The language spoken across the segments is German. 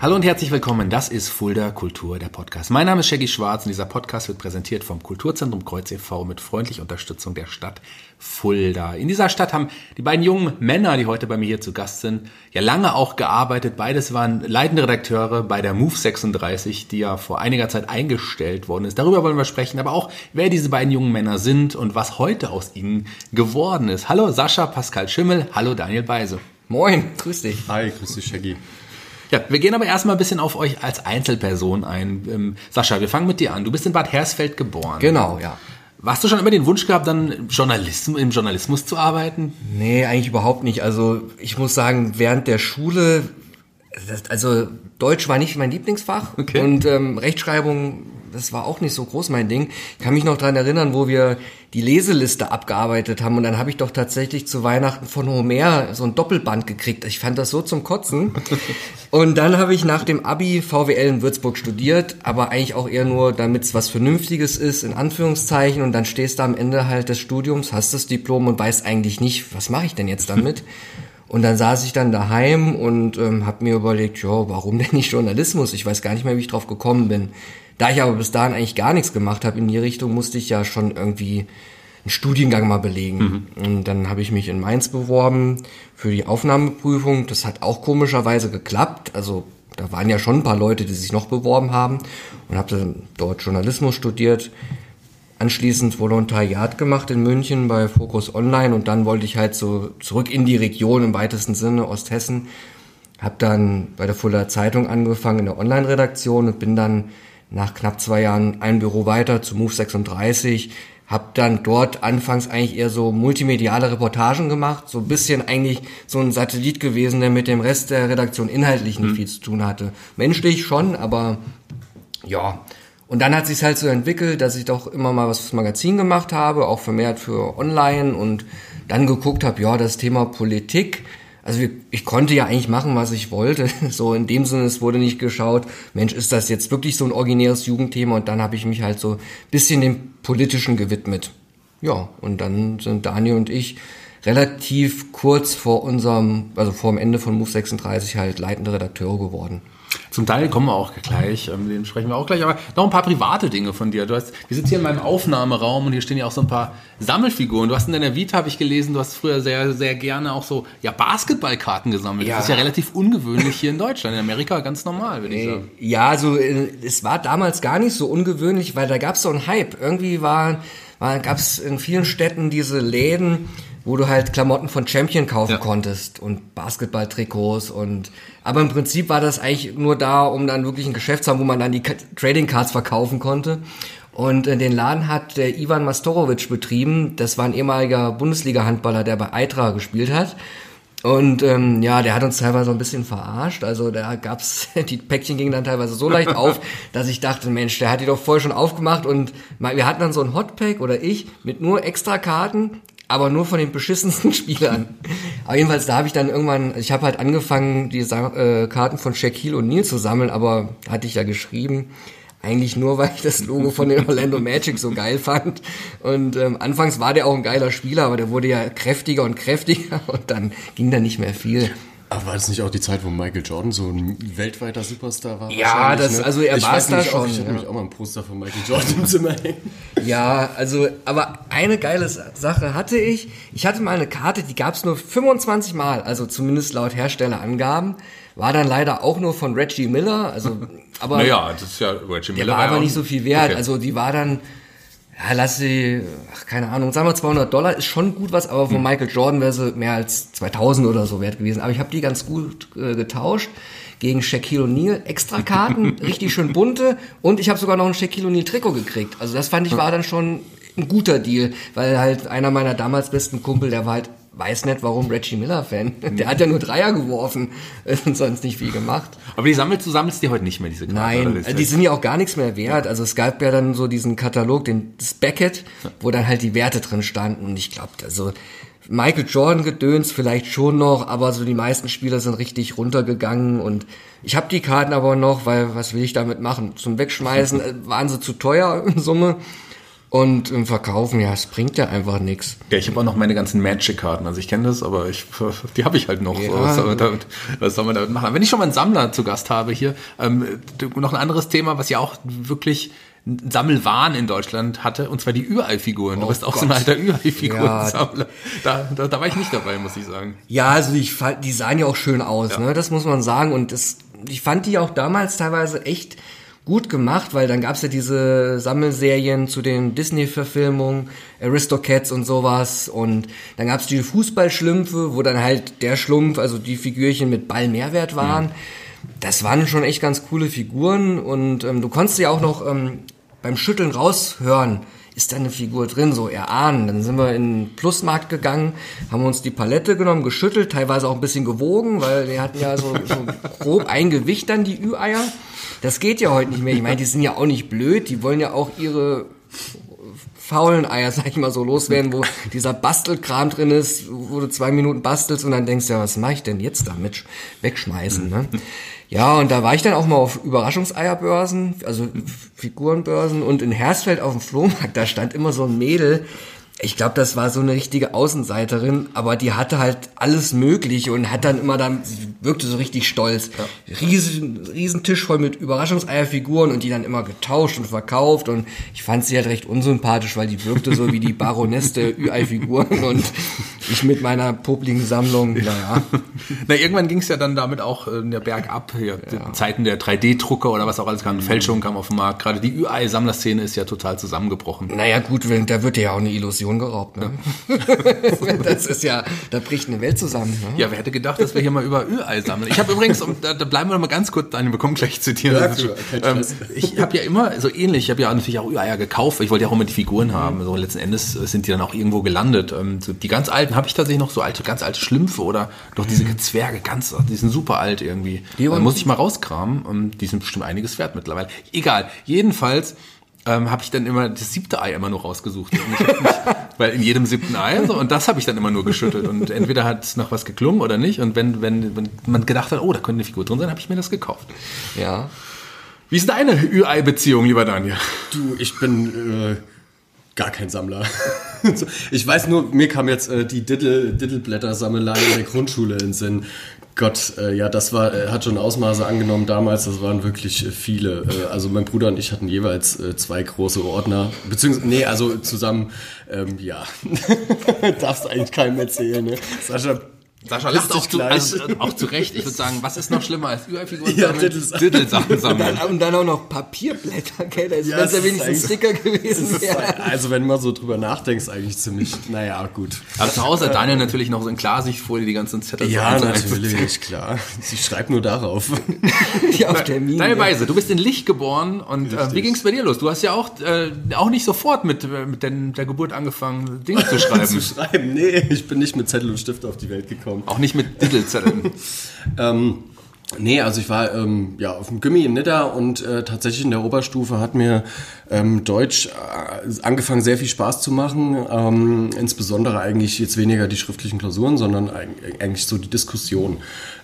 Hallo und herzlich willkommen. Das ist Fulda Kultur, der Podcast. Mein Name ist Shaggy Schwarz und dieser Podcast wird präsentiert vom Kulturzentrum Kreuz e.V. mit freundlicher Unterstützung der Stadt Fulda. In dieser Stadt haben die beiden jungen Männer, die heute bei mir hier zu Gast sind, ja lange auch gearbeitet. Beides waren leitende Redakteure bei der Move 36, die ja vor einiger Zeit eingestellt worden ist. Darüber wollen wir sprechen, aber auch, wer diese beiden jungen Männer sind und was heute aus ihnen geworden ist. Hallo Sascha Pascal Schimmel, hallo Daniel Beise. Moin, grüß dich. Hi, grüß dich, Shaggy. Ja, wir gehen aber erstmal ein bisschen auf euch als Einzelperson ein. Ähm, Sascha, wir fangen mit dir an. Du bist in Bad Hersfeld geboren. Genau, ja. Warst du schon immer den Wunsch gehabt, dann Journalismus, im Journalismus zu arbeiten? Nee, eigentlich überhaupt nicht. Also ich muss sagen, während der Schule, das, also Deutsch war nicht mein Lieblingsfach Okay. und ähm, Rechtschreibung, das war auch nicht so groß mein Ding. Ich kann mich noch dran erinnern, wo wir die Leseliste abgearbeitet haben und dann habe ich doch tatsächlich zu Weihnachten von Homer so ein Doppelband gekriegt. Ich fand das so zum Kotzen. Und dann habe ich nach dem Abi VWL in Würzburg studiert, aber eigentlich auch eher nur, damit es was Vernünftiges ist, in Anführungszeichen. Und dann stehst du am Ende halt des Studiums, hast das Diplom und weißt eigentlich nicht, was mache ich denn jetzt damit? Und dann saß ich dann daheim und ähm, habe mir überlegt, ja, warum denn nicht Journalismus? Ich weiß gar nicht mehr, wie ich drauf gekommen bin. Da ich aber bis dahin eigentlich gar nichts gemacht habe in die Richtung, musste ich ja schon irgendwie einen Studiengang mal belegen. Und dann habe ich mich in Mainz beworben für die Aufnahmeprüfung. Das hat auch komischerweise geklappt. Also da waren ja schon ein paar Leute, die sich noch beworben haben und habe dann dort Journalismus studiert. Anschließend Volontariat gemacht in München bei Focus Online und dann wollte ich halt so zurück in die Region im weitesten Sinne, Osthessen. Hab dann bei der Fuller Zeitung angefangen in der Online-Redaktion und bin dann nach knapp zwei Jahren ein Büro weiter zu Move 36. Hab dann dort anfangs eigentlich eher so multimediale Reportagen gemacht, so ein bisschen eigentlich so ein Satellit gewesen, der mit dem Rest der Redaktion inhaltlich nicht viel zu tun hatte. Menschlich schon, aber ja. Und dann hat sich halt so entwickelt, dass ich doch immer mal was fürs Magazin gemacht habe, auch vermehrt für Online und dann geguckt habe, ja, das Thema Politik. Also ich konnte ja eigentlich machen, was ich wollte. So in dem Sinne, es wurde nicht geschaut, Mensch, ist das jetzt wirklich so ein originäres Jugendthema? Und dann habe ich mich halt so ein bisschen dem Politischen gewidmet. Ja, und dann sind Daniel und ich relativ kurz vor unserem, also vor dem Ende von Move 36 halt leitende Redakteure geworden. Zum Teil kommen wir auch gleich, ähm, den sprechen wir auch gleich, aber noch ein paar private Dinge von dir. Du hast, wir sitzen hier in meinem Aufnahmeraum und hier stehen ja auch so ein paar Sammelfiguren. Du hast in deiner Vita, habe ich gelesen, du hast früher sehr, sehr gerne auch so ja, Basketballkarten gesammelt. Ja. Das ist ja relativ ungewöhnlich hier in Deutschland. In Amerika ganz normal, würde ich sagen. Ja, also es war damals gar nicht so ungewöhnlich, weil da gab es so einen Hype. Irgendwie war, war, gab es in vielen Städten diese Läden, wo du halt Klamotten von Champion kaufen Ja. konntest und Basketballtrikots und aber im Prinzip war das eigentlich nur da, um dann wirklich ein Geschäft zu haben, wo man dann die Trading Cards verkaufen konnte. Und äh, den Laden hat der Ivan Mastorovic betrieben. Das war ein ehemaliger Bundesliga-Handballer, der bei Eintracht gespielt hat. Und ähm, ja, der hat uns teilweise ein bisschen verarscht. Also da gab's die Päckchen gingen dann teilweise so leicht auf, dass ich dachte, Mensch, der hat die doch vorher schon aufgemacht und wir hatten dann so ein Hotpack oder ich mit nur extra Karten, aber nur von den beschissensten Spielern. Aber jedenfalls, da habe ich dann irgendwann, ich habe halt angefangen, die äh, Karten von Shaquille O'Neal zu sammeln, aber hatte ich ja geschrieben, eigentlich nur, weil ich das Logo von den Orlando Magic so geil fand. Und ähm, anfangs war der auch ein geiler Spieler, aber der wurde ja kräftiger und kräftiger und dann ging da nicht mehr viel. Aber war das nicht auch die Zeit, wo Michael Jordan so ein weltweiter Superstar war? Ja, das- also er war's weiß da auch, schon, Ich hatte ja. nämlich auch mal ein Poster von Michael Jordan im Zimmer hängen. Ja, also, aber eine geile Sache hatte ich. Ich hatte mal eine Karte, die gab's nur 25 Mal, also zumindest laut Herstellerangaben. War dann leider auch nur von Reggie Miller, also, aber Naja, das ist ja Reggie der Miller. war aber ja nicht so viel wert. Okay. Also die war dann, ja, lass sie, ach, keine Ahnung, sagen wir 200 Dollar ist schon gut was, aber Hm. von Michael Jordan wäre sie mehr als 2000 oder so wert gewesen. Aber ich habe die ganz gut äh, getauscht gegen Shaquille O'Neal. Extra Karten, richtig schön bunte und ich habe sogar noch ein Shaquille O'Neal Trikot gekriegt. Also das fand ich war dann schon ein guter Deal, weil halt einer meiner damals besten Kumpel, der war halt weiß nicht, warum Reggie Miller Fan. Der hat ja nur Dreier geworfen und sonst nicht viel gemacht. Aber die sammelst du sammelst die heute nicht mehr, diese Karten? Nein, also die sind ja auch gar nichts mehr wert. Also es gab ja dann so diesen Katalog, den Beckett, wo dann halt die Werte drin standen. Und ich glaube, also Michael Jordan gedöns vielleicht schon noch, aber so die meisten Spieler sind richtig runtergegangen und ich habe die Karten aber noch, weil was will ich damit machen? Zum Wegschmeißen äh, waren sie zu teuer in Summe. Und im Verkaufen, ja, es bringt ja einfach nichts. Ja, ich habe auch noch meine ganzen Magic-Karten. Also ich kenne das, aber ich, die habe ich halt noch. Ja. So, was, soll man damit, was soll man damit machen? Wenn ich schon mal einen Sammler zu Gast habe hier, ähm, noch ein anderes Thema, was ja auch wirklich Sammelwahn in Deutschland hatte, und zwar die Ürei-Figuren. Du Oh bist auch so Gott. ein alter Ürei-Figuren-Sammler. Ja. Da, da, da war ich nicht dabei, muss ich sagen. Ja, also ich fand, die sahen ja auch schön aus, Ja. ne? Das muss man sagen. Und das, ich fand die auch damals teilweise echt gut gemacht, weil dann gab's ja diese Sammelserien zu den Disney-Verfilmungen, Aristocats und sowas. Und dann gab's die Fußballschlümpfe, wo dann halt der Schlumpf, also die Figürchen mit Ball Mehrwert waren. Das waren schon echt ganz coole Figuren und ähm, du konntest ja auch noch ähm, beim Schütteln raushören, ist da eine Figur drin, so erahnen. Dann sind wir in den Plusmarkt gegangen, haben uns die Palette genommen, geschüttelt, teilweise auch ein bisschen gewogen, weil wir hatten ja so, so grob ein Gewicht dann, die Ü-Eier. Das geht ja heute nicht mehr. Ich meine, die sind ja auch nicht blöd, die wollen ja auch ihre faulen Eier, sag ich mal so, loswerden, wo dieser Bastelkram drin ist, wo du zwei Minuten bastelst und dann denkst, ja, was mache ich denn jetzt damit? Wegschmeißen, ne? Ja, und da war ich dann auch mal auf Überraschungseierbörsen, also Figurenbörsen und in Hersfeld auf dem Flohmarkt, da stand immer so ein Mädel, ich glaube, das war so eine richtige Außenseiterin, aber die hatte halt alles Mögliche und hat dann immer dann, sie wirkte so richtig stolz. Riesen, riesen Tisch voll mit Überraschungseierfiguren und die dann immer getauscht und verkauft und ich fand sie halt recht unsympathisch, weil die wirkte so wie die Baroness der Ü-Ei-Figuren und ich mit meiner popligen Sammlung, naja. Na, irgendwann ging es ja dann damit auch äh, der Berg ab. Hier, die Zeiten der 3D-Drucker oder was auch alles kam. Fälschungen kamen auf den Markt. Gerade die Ü-Ei-Sammlerszene ist ja total zusammengebrochen. Naja, gut, da wird ja auch eine Illusion geraubt, ne? das ist ja, da bricht eine Welt zusammen, ne? Ja, wer hätte gedacht, dass wir hier mal über Ü-Ei sammeln? Ich habe übrigens, um, da, da bleiben wir noch mal ganz kurz, Daniel, wir kommen gleich zu dir. Ja, kein ähm, ich habe ja immer, so ähnlich, ich habe ja natürlich auch Ü-Eier gekauft, weil ich wollte ja auch immer die Figuren haben. So letzten Endes sind die dann auch irgendwo gelandet. Ähm, so die ganz alten habe ich tatsächlich noch so alte, ganz alte Schlümpfe oder doch diese Zwerge, ganz, die sind super alt irgendwie. Die muss ich mal rauskramen. Ähm, die sind bestimmt einiges wert mittlerweile. Egal. Jedenfalls ähm, habe ich dann immer das siebte Ei immer nur rausgesucht. Und ich hab nicht, weil in jedem siebten Ei, so, und das habe ich dann immer nur geschüttelt. Und entweder hat es noch was geklungen oder nicht. Und wenn, wenn, wenn man gedacht hat, oh, da könnte eine Figur drin sein, habe ich mir das gekauft. Ja. Wie ist deine Ü-Ei-Beziehung, lieber Daniel? Du, ich bin äh, gar kein Sammler. Ich weiß nur, mir kam jetzt äh, die Diddle, Diddleblätter-Sammelei in der Grundschule in den Sinn. Gott, äh, ja, das war, äh, hat schon Ausmaße angenommen damals, das waren wirklich äh, viele. Äh, also mein Bruder und ich hatten jeweils äh, zwei große Ordner, beziehungsweise, nee, also zusammen, ähm, ja. Darfst eigentlich keinem erzählen, ne? Sascha, Sascha lacht auch zu, also, auch zu Recht. Ich würde sagen, was ist noch schlimmer als Ü-Ei-Figuren Ja, Diddle-Sachen sammeln. Und dann auch noch Papierblätter, gell? Das Ja, ja, es ja wenigstens Sticker es gewesen also wenn man so drüber nachdenkt, eigentlich ziemlich, naja, gut. Also zu Hause hat Daniel natürlich noch so in Klarsichtfolie die ganzen Zettel. Ja, so natürlich, klar. Sie schreibt nur darauf. Die auf Termin. Ja. Weise, du bist in Licht geboren und äh, wie Richtig. ging's bei dir los? Du hast ja auch, äh, auch nicht sofort mit, äh, mit den, der Geburt angefangen, Dinge zu schreiben. zu schreiben. Nee, ich bin nicht mit Zettel und Stift auf die Welt gekommen. Auch nicht mit Diddlezetteln. Ähm, nee, also ich war ähm, ja auf dem Gimmi in Nidda und äh, tatsächlich in der Oberstufe hat mir ähm, Deutsch äh, angefangen sehr viel Spaß zu machen. Ähm, insbesondere eigentlich jetzt weniger die schriftlichen Klausuren, sondern eig- eigentlich so die Diskussion.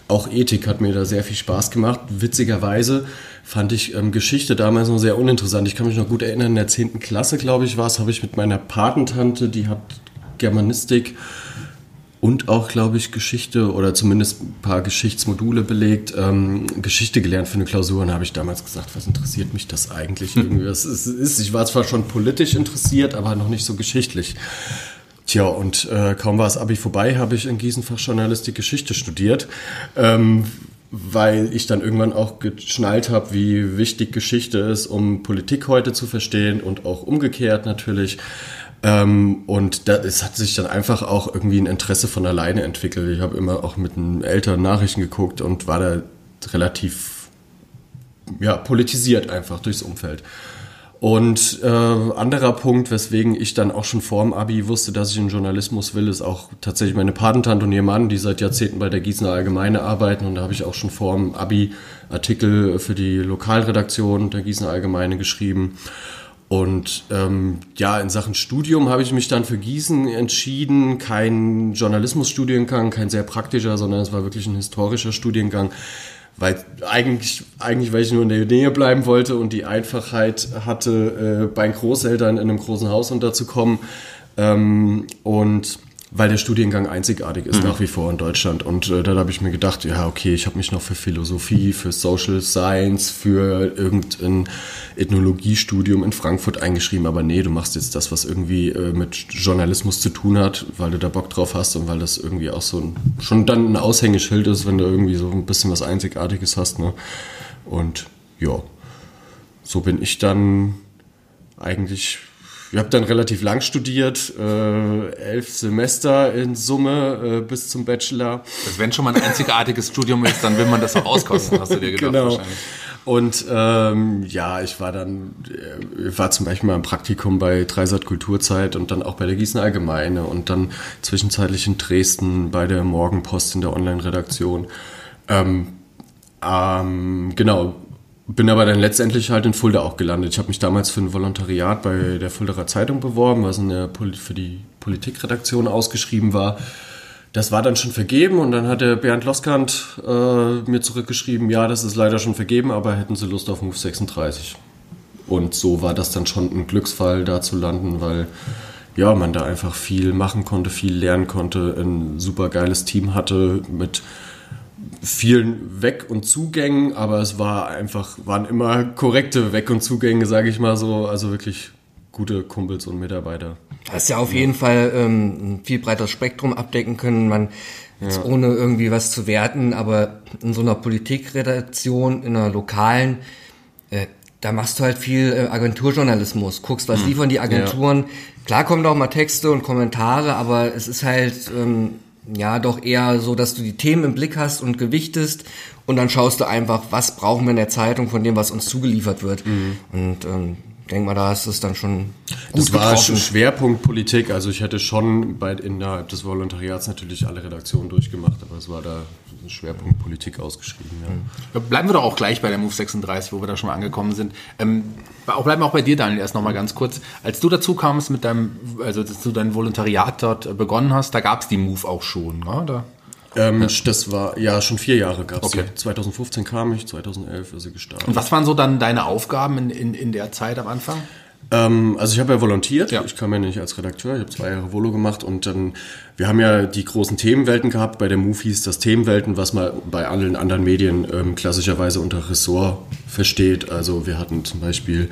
Auch Ethik hat mir da sehr viel Spaß gemacht. Witzigerweise fand ich ähm, Geschichte damals noch sehr uninteressant. Ich kann mich noch gut erinnern, in der 10. Klasse, glaube ich, war es, habe ich mit meiner Patentante, die hat Germanistik und auch, glaube ich, Geschichte oder zumindest ein paar Geschichtsmodule belegt, ähm, Geschichte gelernt für eine Klausur und habe ich damals gesagt, was interessiert mich das eigentlich irgendwie? Was ist, ist, ich war zwar schon politisch interessiert, aber noch nicht so geschichtlich. Tja, und äh, kaum war das Abi vorbei, habe ich in Gießen Fachjournalistik Geschichte studiert, ähm, weil ich dann irgendwann auch geschnallt habe, wie wichtig Geschichte ist, um Politik heute zu verstehen und auch umgekehrt natürlich. Ähm, und da, es hat sich dann einfach auch irgendwie ein Interesse von alleine entwickelt. Ich habe immer auch mit den Eltern Nachrichten geguckt und war da relativ ja, politisiert einfach durchs Umfeld. Und äh, anderer Punkt, weswegen ich dann auch schon vorm Abi wusste, dass ich in Journalismus will, ist auch tatsächlich meine Patentante und ihr Mann, die seit Jahrzehnten bei der Gießener Allgemeine arbeiten. Und da habe ich auch schon vorm Abi Artikel für die Lokalredaktion der Gießener Allgemeine geschrieben. Und ähm, ja, in Sachen Studium habe ich mich dann für Gießen entschieden. Kein Journalismusstudiengang, kein sehr praktischer, sondern es war wirklich ein historischer Studiengang, weil eigentlich, eigentlich, weil ich nur in der Nähe bleiben wollte und die Einfachheit hatte, äh, bei Großeltern in einem großen Haus unterzukommen. Ähm, und weil der Studiengang einzigartig ist mhm. nach wie vor in Deutschland. Und äh, dann habe ich mir gedacht, ja, okay, ich habe mich noch für Philosophie, für Social Science, für irgendein Ethnologiestudium in Frankfurt eingeschrieben. Aber nee, du machst jetzt das, was irgendwie äh, mit Journalismus zu tun hat, weil du da Bock drauf hast und weil das irgendwie auch so ein, schon dann ein Aushängeschild ist, wenn du irgendwie so ein bisschen was Einzigartiges hast. Ne? Und ja, so bin ich dann eigentlich ich habe dann relativ lang studiert, äh, elf Semester in Summe äh, bis zum Bachelor. Also wenn schon mal ein einzigartiges Studium ist, dann will man das auch auskosten, hast du dir gedacht genau. wahrscheinlich. Und ähm, ja, ich war dann, äh, war zum Beispiel mal im Praktikum bei Dreisat Kulturzeit und dann auch bei der Gießen Allgemeine und dann zwischenzeitlich in Dresden bei der Morgenpost in der Online-Redaktion. Ähm, ähm, genau, bin aber dann letztendlich halt in Fulda auch gelandet. Ich habe mich damals für ein Volontariat bei der Fuldaer Zeitung beworben, was in der Pol für die Politikredaktion ausgeschrieben war. Das war dann schon vergeben und dann hat der Bernd Loskant äh, mir zurückgeschrieben, ja, das ist leider schon vergeben, aber hätten Sie Lust auf Move 36. Und so war das dann schon ein Glücksfall, da zu landen, weil ja, man da einfach viel machen konnte, viel lernen konnte, ein super geiles Team hatte mit vielen Weg- und Zugängen, aber es war einfach, waren immer korrekte Weg- und Zugänge, sage ich mal so. Also wirklich gute Kumpels und Mitarbeiter. Das ist ja auf jeden Fall ähm, ein viel breiteres Spektrum abdecken können. Man ja. ohne irgendwie was zu werten, aber in so einer Politikredaktion, in einer lokalen, äh, da machst du halt viel äh, Agenturjournalismus, guckst, was hm. liefern die Agenturen. Ja. Klar kommen da auch mal Texte und Kommentare, aber es ist halt ähm, ja doch eher so, dass du die Themen im Blick hast und gewichtest und dann schaust du einfach, was brauchen wir in der Zeitung von dem, was uns zugeliefert wird. Mhm. Und ähm, denk mal, da ist es dann schon gut Das war getroffen. Schwerpunkt Politik. Also ich hätte schon bei, innerhalb des Volontariats natürlich alle Redaktionen durchgemacht, aber es war da Schwerpunkt Politik ausgeschrieben. Ja. Bleiben wir doch auch gleich bei der Move 36, wo wir da schon mal angekommen sind. Ähm, auch bleiben wir auch bei dir, Daniel, erst noch mal ganz kurz. Als du dazu kamst mit deinem, also dass du dein Volontariat dort begonnen hast, da gab es die Move auch schon, ne? Da ähm. Das war, ja, schon vier Jahre gab es. Okay. 2015 kam ich, 2011 ist sie gestartet. Und was waren so dann deine Aufgaben in, in, in der Zeit am Anfang? Ähm, also ich habe ja volontiert, ja. ich kam ja nicht als Redakteur, ich habe zwei Jahre Volo gemacht und dann, wir haben ja die großen Themenwelten gehabt, bei der Move hieß das Themenwelten, was man bei allen anderen Medien ähm, klassischerweise unter Ressort versteht. Also wir hatten zum Beispiel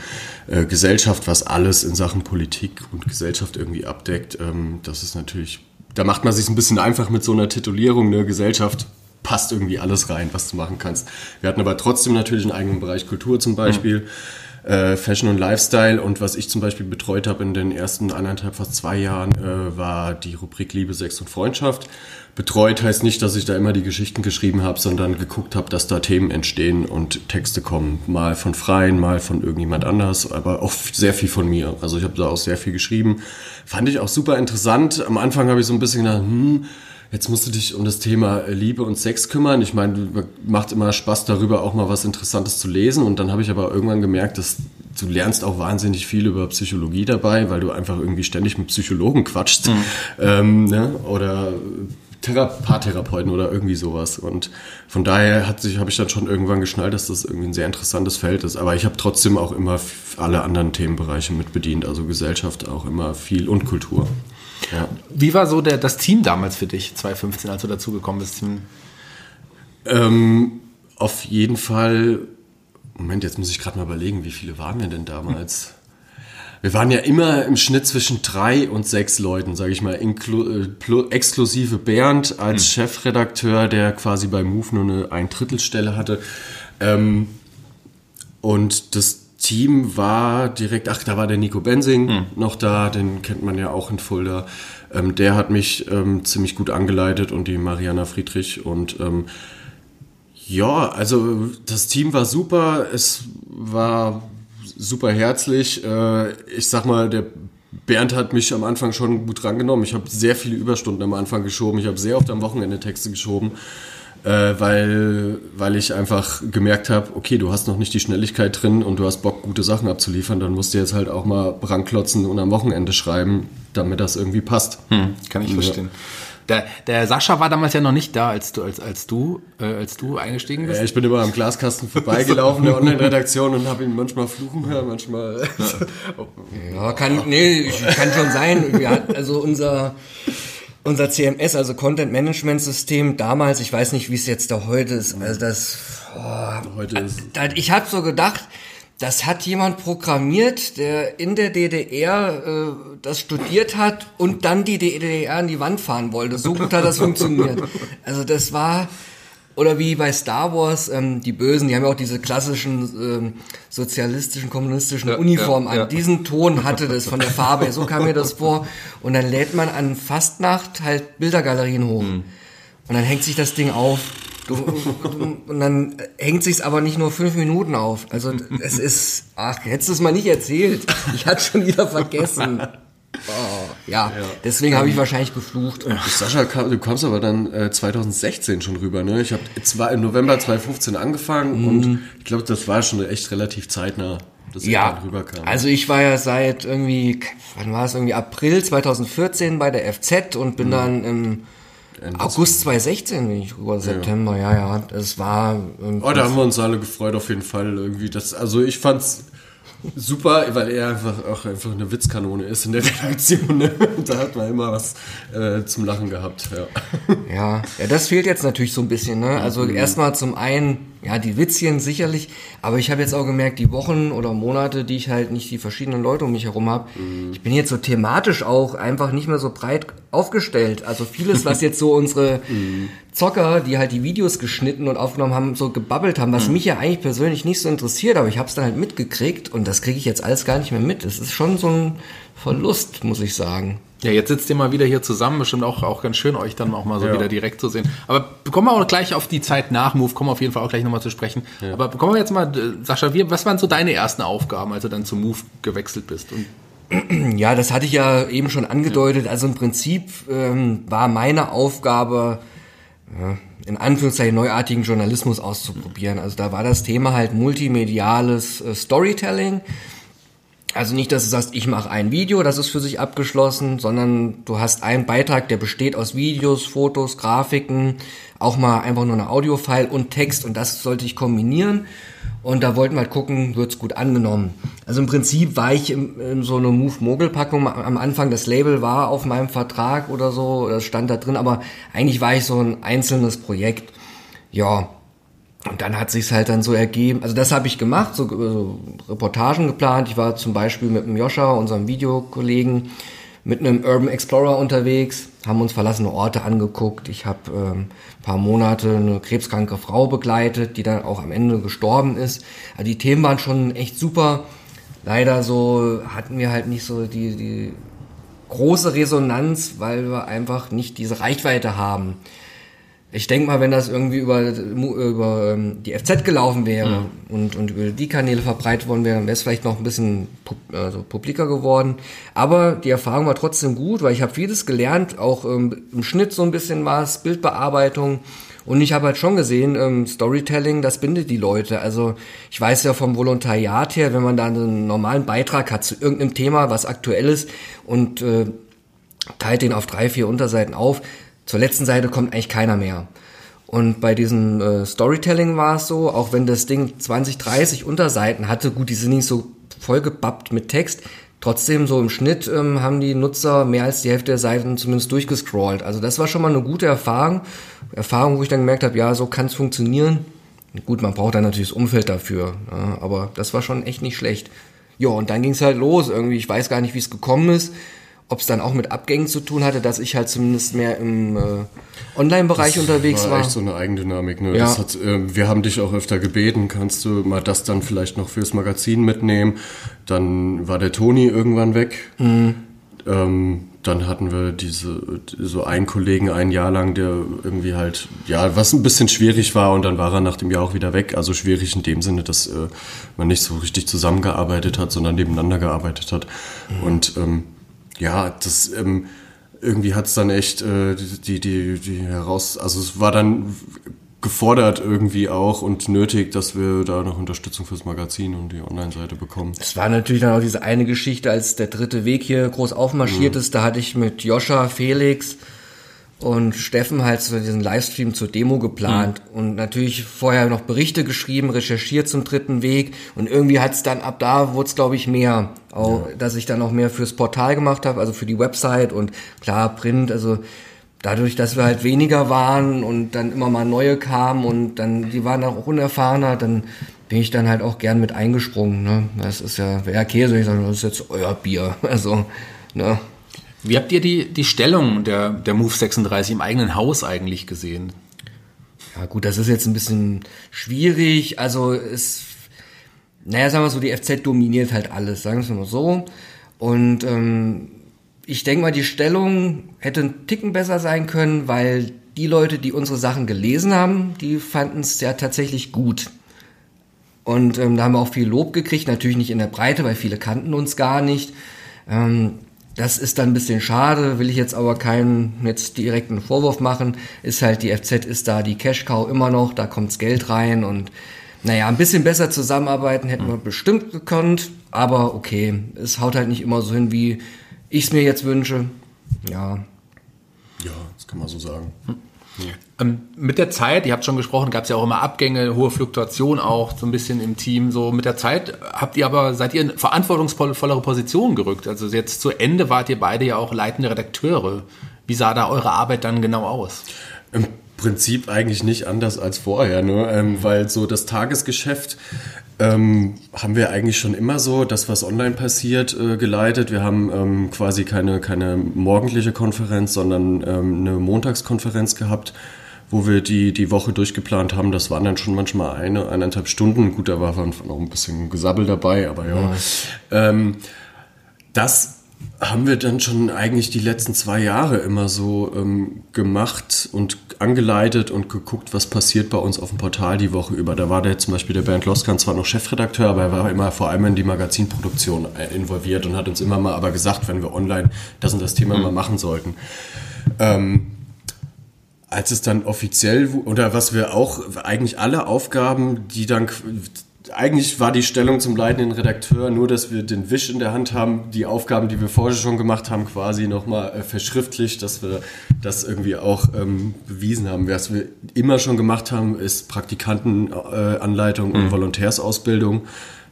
äh, Gesellschaft, was alles in Sachen Politik und Gesellschaft irgendwie abdeckt. Ähm, das ist natürlich da macht man sich ein bisschen einfach mit so einer Titulierung, eine Gesellschaft passt irgendwie alles rein, was du machen kannst. Wir hatten aber trotzdem natürlich einen eigenen Bereich Kultur zum Beispiel. Mhm. Äh, Fashion und Lifestyle und was ich zum Beispiel betreut habe in den ersten anderthalb, fast zwei Jahren, äh, war die Rubrik Liebe, Sex und Freundschaft betreut heißt nicht, dass ich da immer die Geschichten geschrieben habe, sondern geguckt habe, dass da Themen entstehen und Texte kommen. Mal von Freien, mal von irgendjemand anders, aber auch sehr viel von mir. Also ich habe da auch sehr viel geschrieben. Fand ich auch super interessant. Am Anfang habe ich so ein bisschen gedacht, hm, jetzt musst du dich um das Thema Liebe und Sex kümmern. Ich meine, macht immer Spaß darüber, auch mal was Interessantes zu lesen. Und dann habe ich aber irgendwann gemerkt, dass du lernst auch wahnsinnig viel über Psychologie dabei, weil du einfach irgendwie ständig mit Psychologen quatschst. Mhm. Ähm, ne? Oder Thera Paartherapeuten oder irgendwie sowas. Und von daher hat sich, habe ich dann schon irgendwann geschnallt, dass das irgendwie ein sehr interessantes Feld ist. Aber ich habe trotzdem auch immer alle anderen Themenbereiche mit bedient, also Gesellschaft auch immer viel und Kultur. Ja. Wie war so der, das Team damals für dich, 2015, als du dazugekommen bist? Ähm, auf jeden Fall, Moment, jetzt muss ich gerade mal überlegen, wie viele waren wir denn damals? wir waren ja immer im Schnitt zwischen drei und sechs Leuten, sage ich mal, inklu äh, exklusive Bernd als hm. Chefredakteur, der quasi bei Move nur eine ein Drittelstelle hatte. Ähm, und das Team war direkt, ach, da war der Nico Bensing hm. noch da, den kennt man ja auch in Fulda. Ähm, der hat mich ähm, ziemlich gut angeleitet und die Mariana Friedrich und ähm, ja, also das Team war super. Es war super herzlich. Äh, ich sag mal, der Bernd hat mich am Anfang schon gut drangenommen. Ich habe sehr viele Überstunden am Anfang geschoben. Ich habe sehr oft am Wochenende Texte geschoben, äh, weil, weil ich einfach gemerkt habe, okay, du hast noch nicht die Schnelligkeit drin und du hast Bock, gute Sachen abzuliefern. Dann musst du jetzt halt auch mal ranklotzen und am Wochenende schreiben, damit das irgendwie passt. Hm, kann ich verstehen. Der, der Sascha war damals ja noch nicht da, als du, als, als du, äh, als du eingestiegen bist. Ja, ich bin immer am Glaskasten vorbeigelaufen der Online-Redaktion und habe ihn manchmal fluchen hören, manchmal. Ja, kann, nee, kann schon sein. Wir hatten, also unser, unser CMS, also Content Management System damals, ich weiß nicht, wie es jetzt da heute ist, also das, Heute ist ich habe so gedacht, das hat jemand programmiert, der in der DDR äh, das studiert hat und dann die DDR an die Wand fahren wollte. So gut hat das funktioniert. Also das war oder wie bei Star Wars, ähm, die Bösen, die haben ja auch diese klassischen ähm, sozialistischen, kommunistischen Ja, Uniformen ja, an. ja. Diesen Ton hatte das von der Farbe. So kam mir das vor. Und dann lädt man an Fastnacht halt Bildergalerien hoch. Hm. Und dann hängt sich das Ding auf. Du, und dann hängt sich's aber nicht nur fünf Minuten auf. Also es ist, ach, hättest du es mal nicht erzählt. Ich hatte schon wieder vergessen. Oh, ja, deswegen habe ich wahrscheinlich geflucht. Sascha, kam, du kommst aber dann äh, 2016 schon rüber, ne? Ich habe zwar im November 2015 angefangen und ich glaube, das war schon echt relativ zeitnah, dass ich Ja, dann rüberkam. also ich war ja seit irgendwie, wann war es, irgendwie April 2014 bei der FZ und bin dann im Ende August 2016 bin ich rüber, September, ja, ja. Es war, ähm, Oh, da haben wir uns alle gefreut auf jeden Fall irgendwie. Das, also ich fand's super, weil er einfach auch einfach eine Witzkanone ist in der Redaktion. Ne? Da hat man immer was äh, zum Lachen gehabt. Ja. Ja, ja, das fehlt jetzt natürlich so ein bisschen. Ne? Also Mhm. erstmal zum einen, ja, die Witzchen sicherlich, aber ich habe jetzt auch gemerkt, die Wochen oder Monate, die ich halt nicht die verschiedenen Leute um mich herum habe, Mhm. ich bin jetzt so thematisch auch einfach nicht mehr so breit aufgestellt. Also vieles, was jetzt so unsere Mhm. Zocker, die halt die Videos geschnitten und aufgenommen haben, so gebabbelt haben, Mhm. was mich ja eigentlich persönlich nicht so interessiert, aber ich habe es dann halt mitgekriegt und das kriege ich jetzt alles gar nicht mehr mit. Es ist schon so ein Verlust, muss ich sagen. Ja, jetzt sitzt ihr mal wieder hier zusammen. Bestimmt auch, auch ganz schön, euch dann auch mal so Ja. wieder direkt zu sehen. Aber kommen wir auch gleich auf die Zeit nach Move, kommen wir auf jeden Fall auch gleich nochmal zu sprechen. Aber kommen wir jetzt mal, äh, Sascha, wie, was waren so deine ersten Aufgaben, als du dann zu Move gewechselt bist? Und Ja, das hatte ich ja eben schon angedeutet. Also im Prinzip ähm, war meine Aufgabe, ja, in Anführungszeichen neuartigen Journalismus auszuprobieren. Also da war das Thema halt multimediales äh, Storytelling. Also nicht, dass du sagst, ich mache ein Video, das ist für sich abgeschlossen, sondern du hast einen Beitrag, der besteht aus Videos, Fotos, Grafiken, auch mal einfach nur eine Audiofile und Text und das sollte ich kombinieren. Und da wollten wir halt gucken, wird's gut angenommen. Also im Prinzip war ich in, in so eine Move-Mogel-Packung am Anfang. Das Label war auf meinem Vertrag oder so, das stand da drin, aber eigentlich war ich so ein einzelnes Projekt. Ja, und dann hat sich's halt dann so ergeben. Also das habe ich gemacht, so, so Reportagen geplant. Ich war zum Beispiel mit dem Joscha, unserem Videokollegen, mit einem Urban Explorer unterwegs, haben uns verlassene Orte angeguckt. Ich habe ähm, ein paar Monate eine krebskranke Frau begleitet, die dann auch am Ende gestorben ist. Also die Themen waren schon echt super. Leider so hatten wir halt nicht so die, die große Resonanz, weil wir einfach nicht diese Reichweite haben. Ich denke mal, wenn das irgendwie über, über ähm, die FZ gelaufen wäre und, und über die Kanäle verbreitet worden wäre, dann wäre es vielleicht noch ein bisschen also publiker geworden. Aber die Erfahrung war trotzdem gut, weil ich habe vieles gelernt, auch ähm, im Schnitt so ein bisschen was, Bildbearbeitung. Und ich habe halt schon gesehen, ähm, Storytelling, das bindet die Leute. Also ich weiß ja vom Volontariat her, wenn man da einen normalen Beitrag hat zu irgendeinem Thema, was aktuell ist und äh, teilt den auf drei, vier Unterseiten auf. Zur letzten Seite kommt eigentlich keiner mehr. Und bei diesem äh, Storytelling war es so, auch wenn das Ding 20, 30 Unterseiten hatte, gut, die sind nicht so vollgebappt mit Text, trotzdem so im Schnitt ähm, haben die Nutzer mehr als die Hälfte der Seiten zumindest durchgescrollt. Also das war schon mal eine gute Erfahrung. Erfahrung, wo ich dann gemerkt habe, ja, so kann es funktionieren. Gut, man braucht dann natürlich das Umfeld dafür, ja, aber das war schon echt nicht schlecht. Ja, und dann ging es halt los irgendwie. Ich weiß gar nicht, wie es gekommen ist ob es dann auch mit Abgängen zu tun hatte, dass ich halt zumindest mehr im äh, Online-Bereich unterwegs war. war echt so eine Eigendynamik. Ne? Ja. Das hat, äh, wir haben dich auch öfter gebeten, kannst du mal das dann vielleicht noch fürs Magazin mitnehmen. Dann war der Toni irgendwann weg. Mhm. Ähm, dann hatten wir diese so einen Kollegen ein Jahr lang, der irgendwie halt ja was ein bisschen schwierig war und dann war er nach dem Jahr auch wieder weg. Also schwierig in dem Sinne, dass äh, man nicht so richtig zusammengearbeitet hat, sondern nebeneinander gearbeitet hat. Mhm. Und ähm, ja, das ähm, irgendwie hat es dann echt äh, die, die, die heraus, also es war dann gefordert irgendwie auch und nötig, dass wir da noch Unterstützung fürs Magazin und die Online-Seite bekommen. Es war natürlich dann auch diese eine Geschichte, als der dritte Weg hier groß aufmarschiert ist. Da hatte ich mit Joscha, Felix und Steffen halt so diesen Livestream zur Demo geplant mhm. und natürlich vorher noch Berichte geschrieben, recherchiert zum dritten Weg und irgendwie hat es dann ab da wurde es glaube ich mehr, auch ja. dass ich dann auch mehr fürs Portal gemacht habe, also für die Website und klar Print, also dadurch, dass wir halt weniger waren und dann immer mal neue kamen und dann die waren auch unerfahrener, dann bin ich dann halt auch gern mit eingesprungen. Ne? Das ist ja, ja Käse, ich sage, das ist jetzt euer Bier. Also, ne? Wie habt ihr die, die Stellung der, der Move 36 im eigenen Haus eigentlich gesehen? Ja gut, das ist jetzt ein bisschen schwierig. Also es, naja, sagen wir so, die FZ dominiert halt alles, sagen wir mal so. Und ähm, ich denke mal, die Stellung hätte einen Ticken besser sein können, weil die Leute, die unsere Sachen gelesen haben, die fanden es ja tatsächlich gut. Und ähm, da haben wir auch viel Lob gekriegt, natürlich nicht in der Breite, weil viele kannten uns gar nicht. Ähm, das ist dann ein bisschen schade, will ich jetzt aber keinen jetzt direkten Vorwurf machen. Ist halt, die FZ ist da die Cash-Cow immer noch, da kommt's Geld rein und naja, ein bisschen besser zusammenarbeiten hätten wir bestimmt gekonnt, aber okay, es haut halt nicht immer so hin, wie ich es mir jetzt wünsche. Ja. Ja, das kann man so sagen. Hm. Ähm, mit der Zeit, ihr habt schon gesprochen, gab es ja auch immer Abgänge, hohe Fluktuation auch so ein bisschen im Team. So mit der Zeit habt ihr aber, seid ihr in verantwortungsvollere Positionen gerückt. Also jetzt zu Ende wart ihr beide ja auch leitende Redakteure. Wie sah da eure Arbeit dann genau aus? Im Prinzip eigentlich nicht anders als vorher, ne? Ähm, weil so das Tagesgeschäft ähm, haben wir eigentlich schon immer so, das was online passiert, äh, geleitet. Wir haben ähm, quasi keine, keine morgendliche Konferenz, sondern ähm, eine Montagskonferenz gehabt, wo wir die, die Woche durchgeplant haben. Das waren dann schon manchmal eine, eineinhalb Stunden. Gut, da war noch ein bisschen Gesabbel dabei, aber ja. ja. Ähm, das haben wir dann schon eigentlich die letzten zwei Jahre immer so ähm, gemacht und angeleitet und geguckt, was passiert bei uns auf dem Portal die Woche über. Da war der zum Beispiel der Bernd Loskan zwar noch Chefredakteur, aber er war immer vor allem in die Magazinproduktion äh, involviert und hat uns immer mal aber gesagt, wenn wir online das und das Thema mhm. mal machen sollten. Ähm, als es dann offiziell oder was wir auch eigentlich alle Aufgaben, die dann eigentlich war die Stellung zum leitenden Redakteur nur, dass wir den Wisch in der Hand haben, die Aufgaben, die wir vorher schon gemacht haben, quasi nochmal äh, verschriftlicht, dass wir das irgendwie auch ähm, bewiesen haben. Was wir immer schon gemacht haben, ist Praktikantenanleitung äh, und mhm. Volontärsausbildung.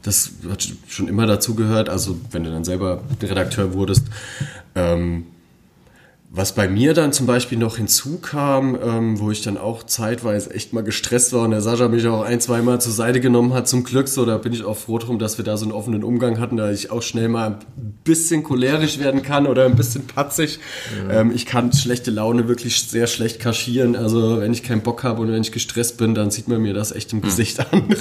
Das hat schon immer dazu gehört. Also wenn du dann selber Redakteur wurdest, ähm, was bei mir dann zum Beispiel noch hinzukam, ähm, wo ich dann auch zeitweise echt mal gestresst war und der Sascha mich auch ein, zwei Mal zur Seite genommen hat, zum Glück so, da bin ich auch froh drum, dass wir da so einen offenen Umgang hatten, da ich auch schnell mal ein bisschen cholerisch werden kann oder ein bisschen patzig. Ja. Ähm, ich kann schlechte Laune wirklich sehr schlecht kaschieren, also wenn ich keinen Bock habe und wenn ich gestresst bin, dann sieht man mir das echt im hm. Gesicht an.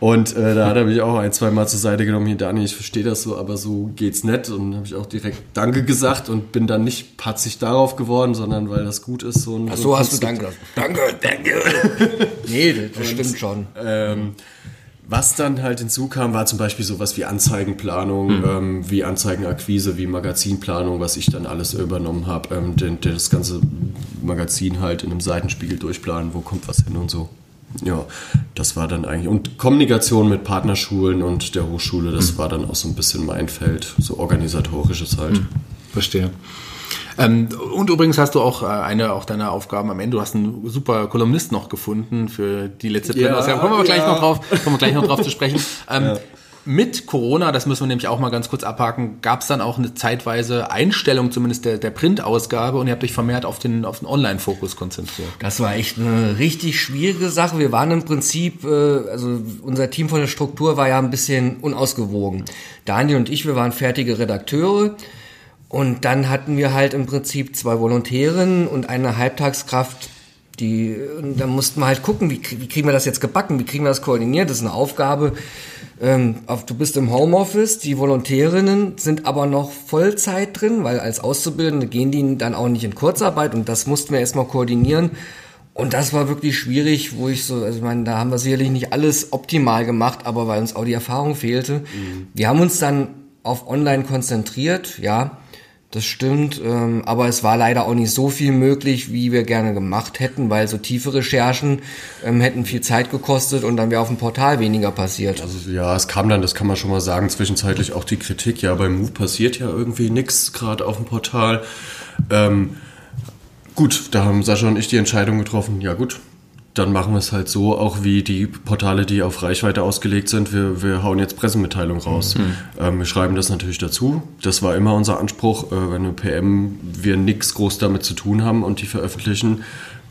Und äh, da hat er mich auch ein, zwei Mal zur Seite genommen, hier Dani, ich verstehe das so, aber so geht's nicht und habe ich auch direkt Danke gesagt und bin dann nicht patzig sich darauf geworden, sondern weil das gut ist. So ein, Ach so, so hast du Danke. Danke, danke. nee, das stimmt schon. Ähm, was dann halt hinzukam, war zum Beispiel sowas wie Anzeigenplanung, mhm. ähm, wie Anzeigenakquise, wie Magazinplanung, was ich dann alles übernommen habe. Ähm, das ganze Magazin halt in einem Seitenspiegel durchplanen, wo kommt was hin und so. Ja, das war dann eigentlich. Und Kommunikation mit Partnerschulen und der Hochschule, das mhm. war dann auch so ein bisschen mein Feld, so organisatorisches halt. Mhm. Verstehe. Ähm, und übrigens hast du auch äh, eine auch deiner Aufgaben am Ende. Du hast einen super Kolumnist noch gefunden für die letzte Printausgabe. Ja, kommen wir gleich ja. noch drauf, kommen wir gleich noch drauf zu sprechen. Ähm, ja. Mit Corona, das müssen wir nämlich auch mal ganz kurz abhaken, gab es dann auch eine zeitweise Einstellung zumindest der, der Printausgabe und ihr habt euch vermehrt auf den, auf den Online-Fokus konzentriert. Das war echt eine richtig schwierige Sache. Wir waren im Prinzip, äh, also unser Team von der Struktur war ja ein bisschen unausgewogen. Daniel und ich, wir waren fertige Redakteure. Und dann hatten wir halt im Prinzip zwei Volontärinnen und eine Halbtagskraft, die, und da mussten wir halt gucken, wie, wie kriegen wir das jetzt gebacken, wie kriegen wir das koordiniert, das ist eine Aufgabe. Ähm, auf, du bist im Homeoffice, die Volontärinnen sind aber noch Vollzeit drin, weil als Auszubildende gehen die dann auch nicht in Kurzarbeit und das mussten wir erstmal koordinieren. Und das war wirklich schwierig, wo ich so, also ich meine, da haben wir sicherlich nicht alles optimal gemacht, aber weil uns auch die Erfahrung fehlte. Mhm. Wir haben uns dann auf Online konzentriert, ja. Das stimmt, ähm, aber es war leider auch nicht so viel möglich, wie wir gerne gemacht hätten, weil so tiefe Recherchen ähm, hätten viel Zeit gekostet und dann wäre auf dem Portal weniger passiert. Also ja, es kam dann, das kann man schon mal sagen, zwischenzeitlich auch die Kritik, ja, beim Move passiert ja irgendwie nichts gerade auf dem Portal. Ähm, gut, da haben Sascha und ich die Entscheidung getroffen, ja gut, dann machen wir es halt so, auch wie die Portale, die auf Reichweite ausgelegt sind. Wir, wir hauen jetzt Pressemitteilung raus. Mhm. Ähm, wir schreiben das natürlich dazu. Das war immer unser Anspruch, äh, wenn eine PM wir nichts groß damit zu tun haben und die veröffentlichen,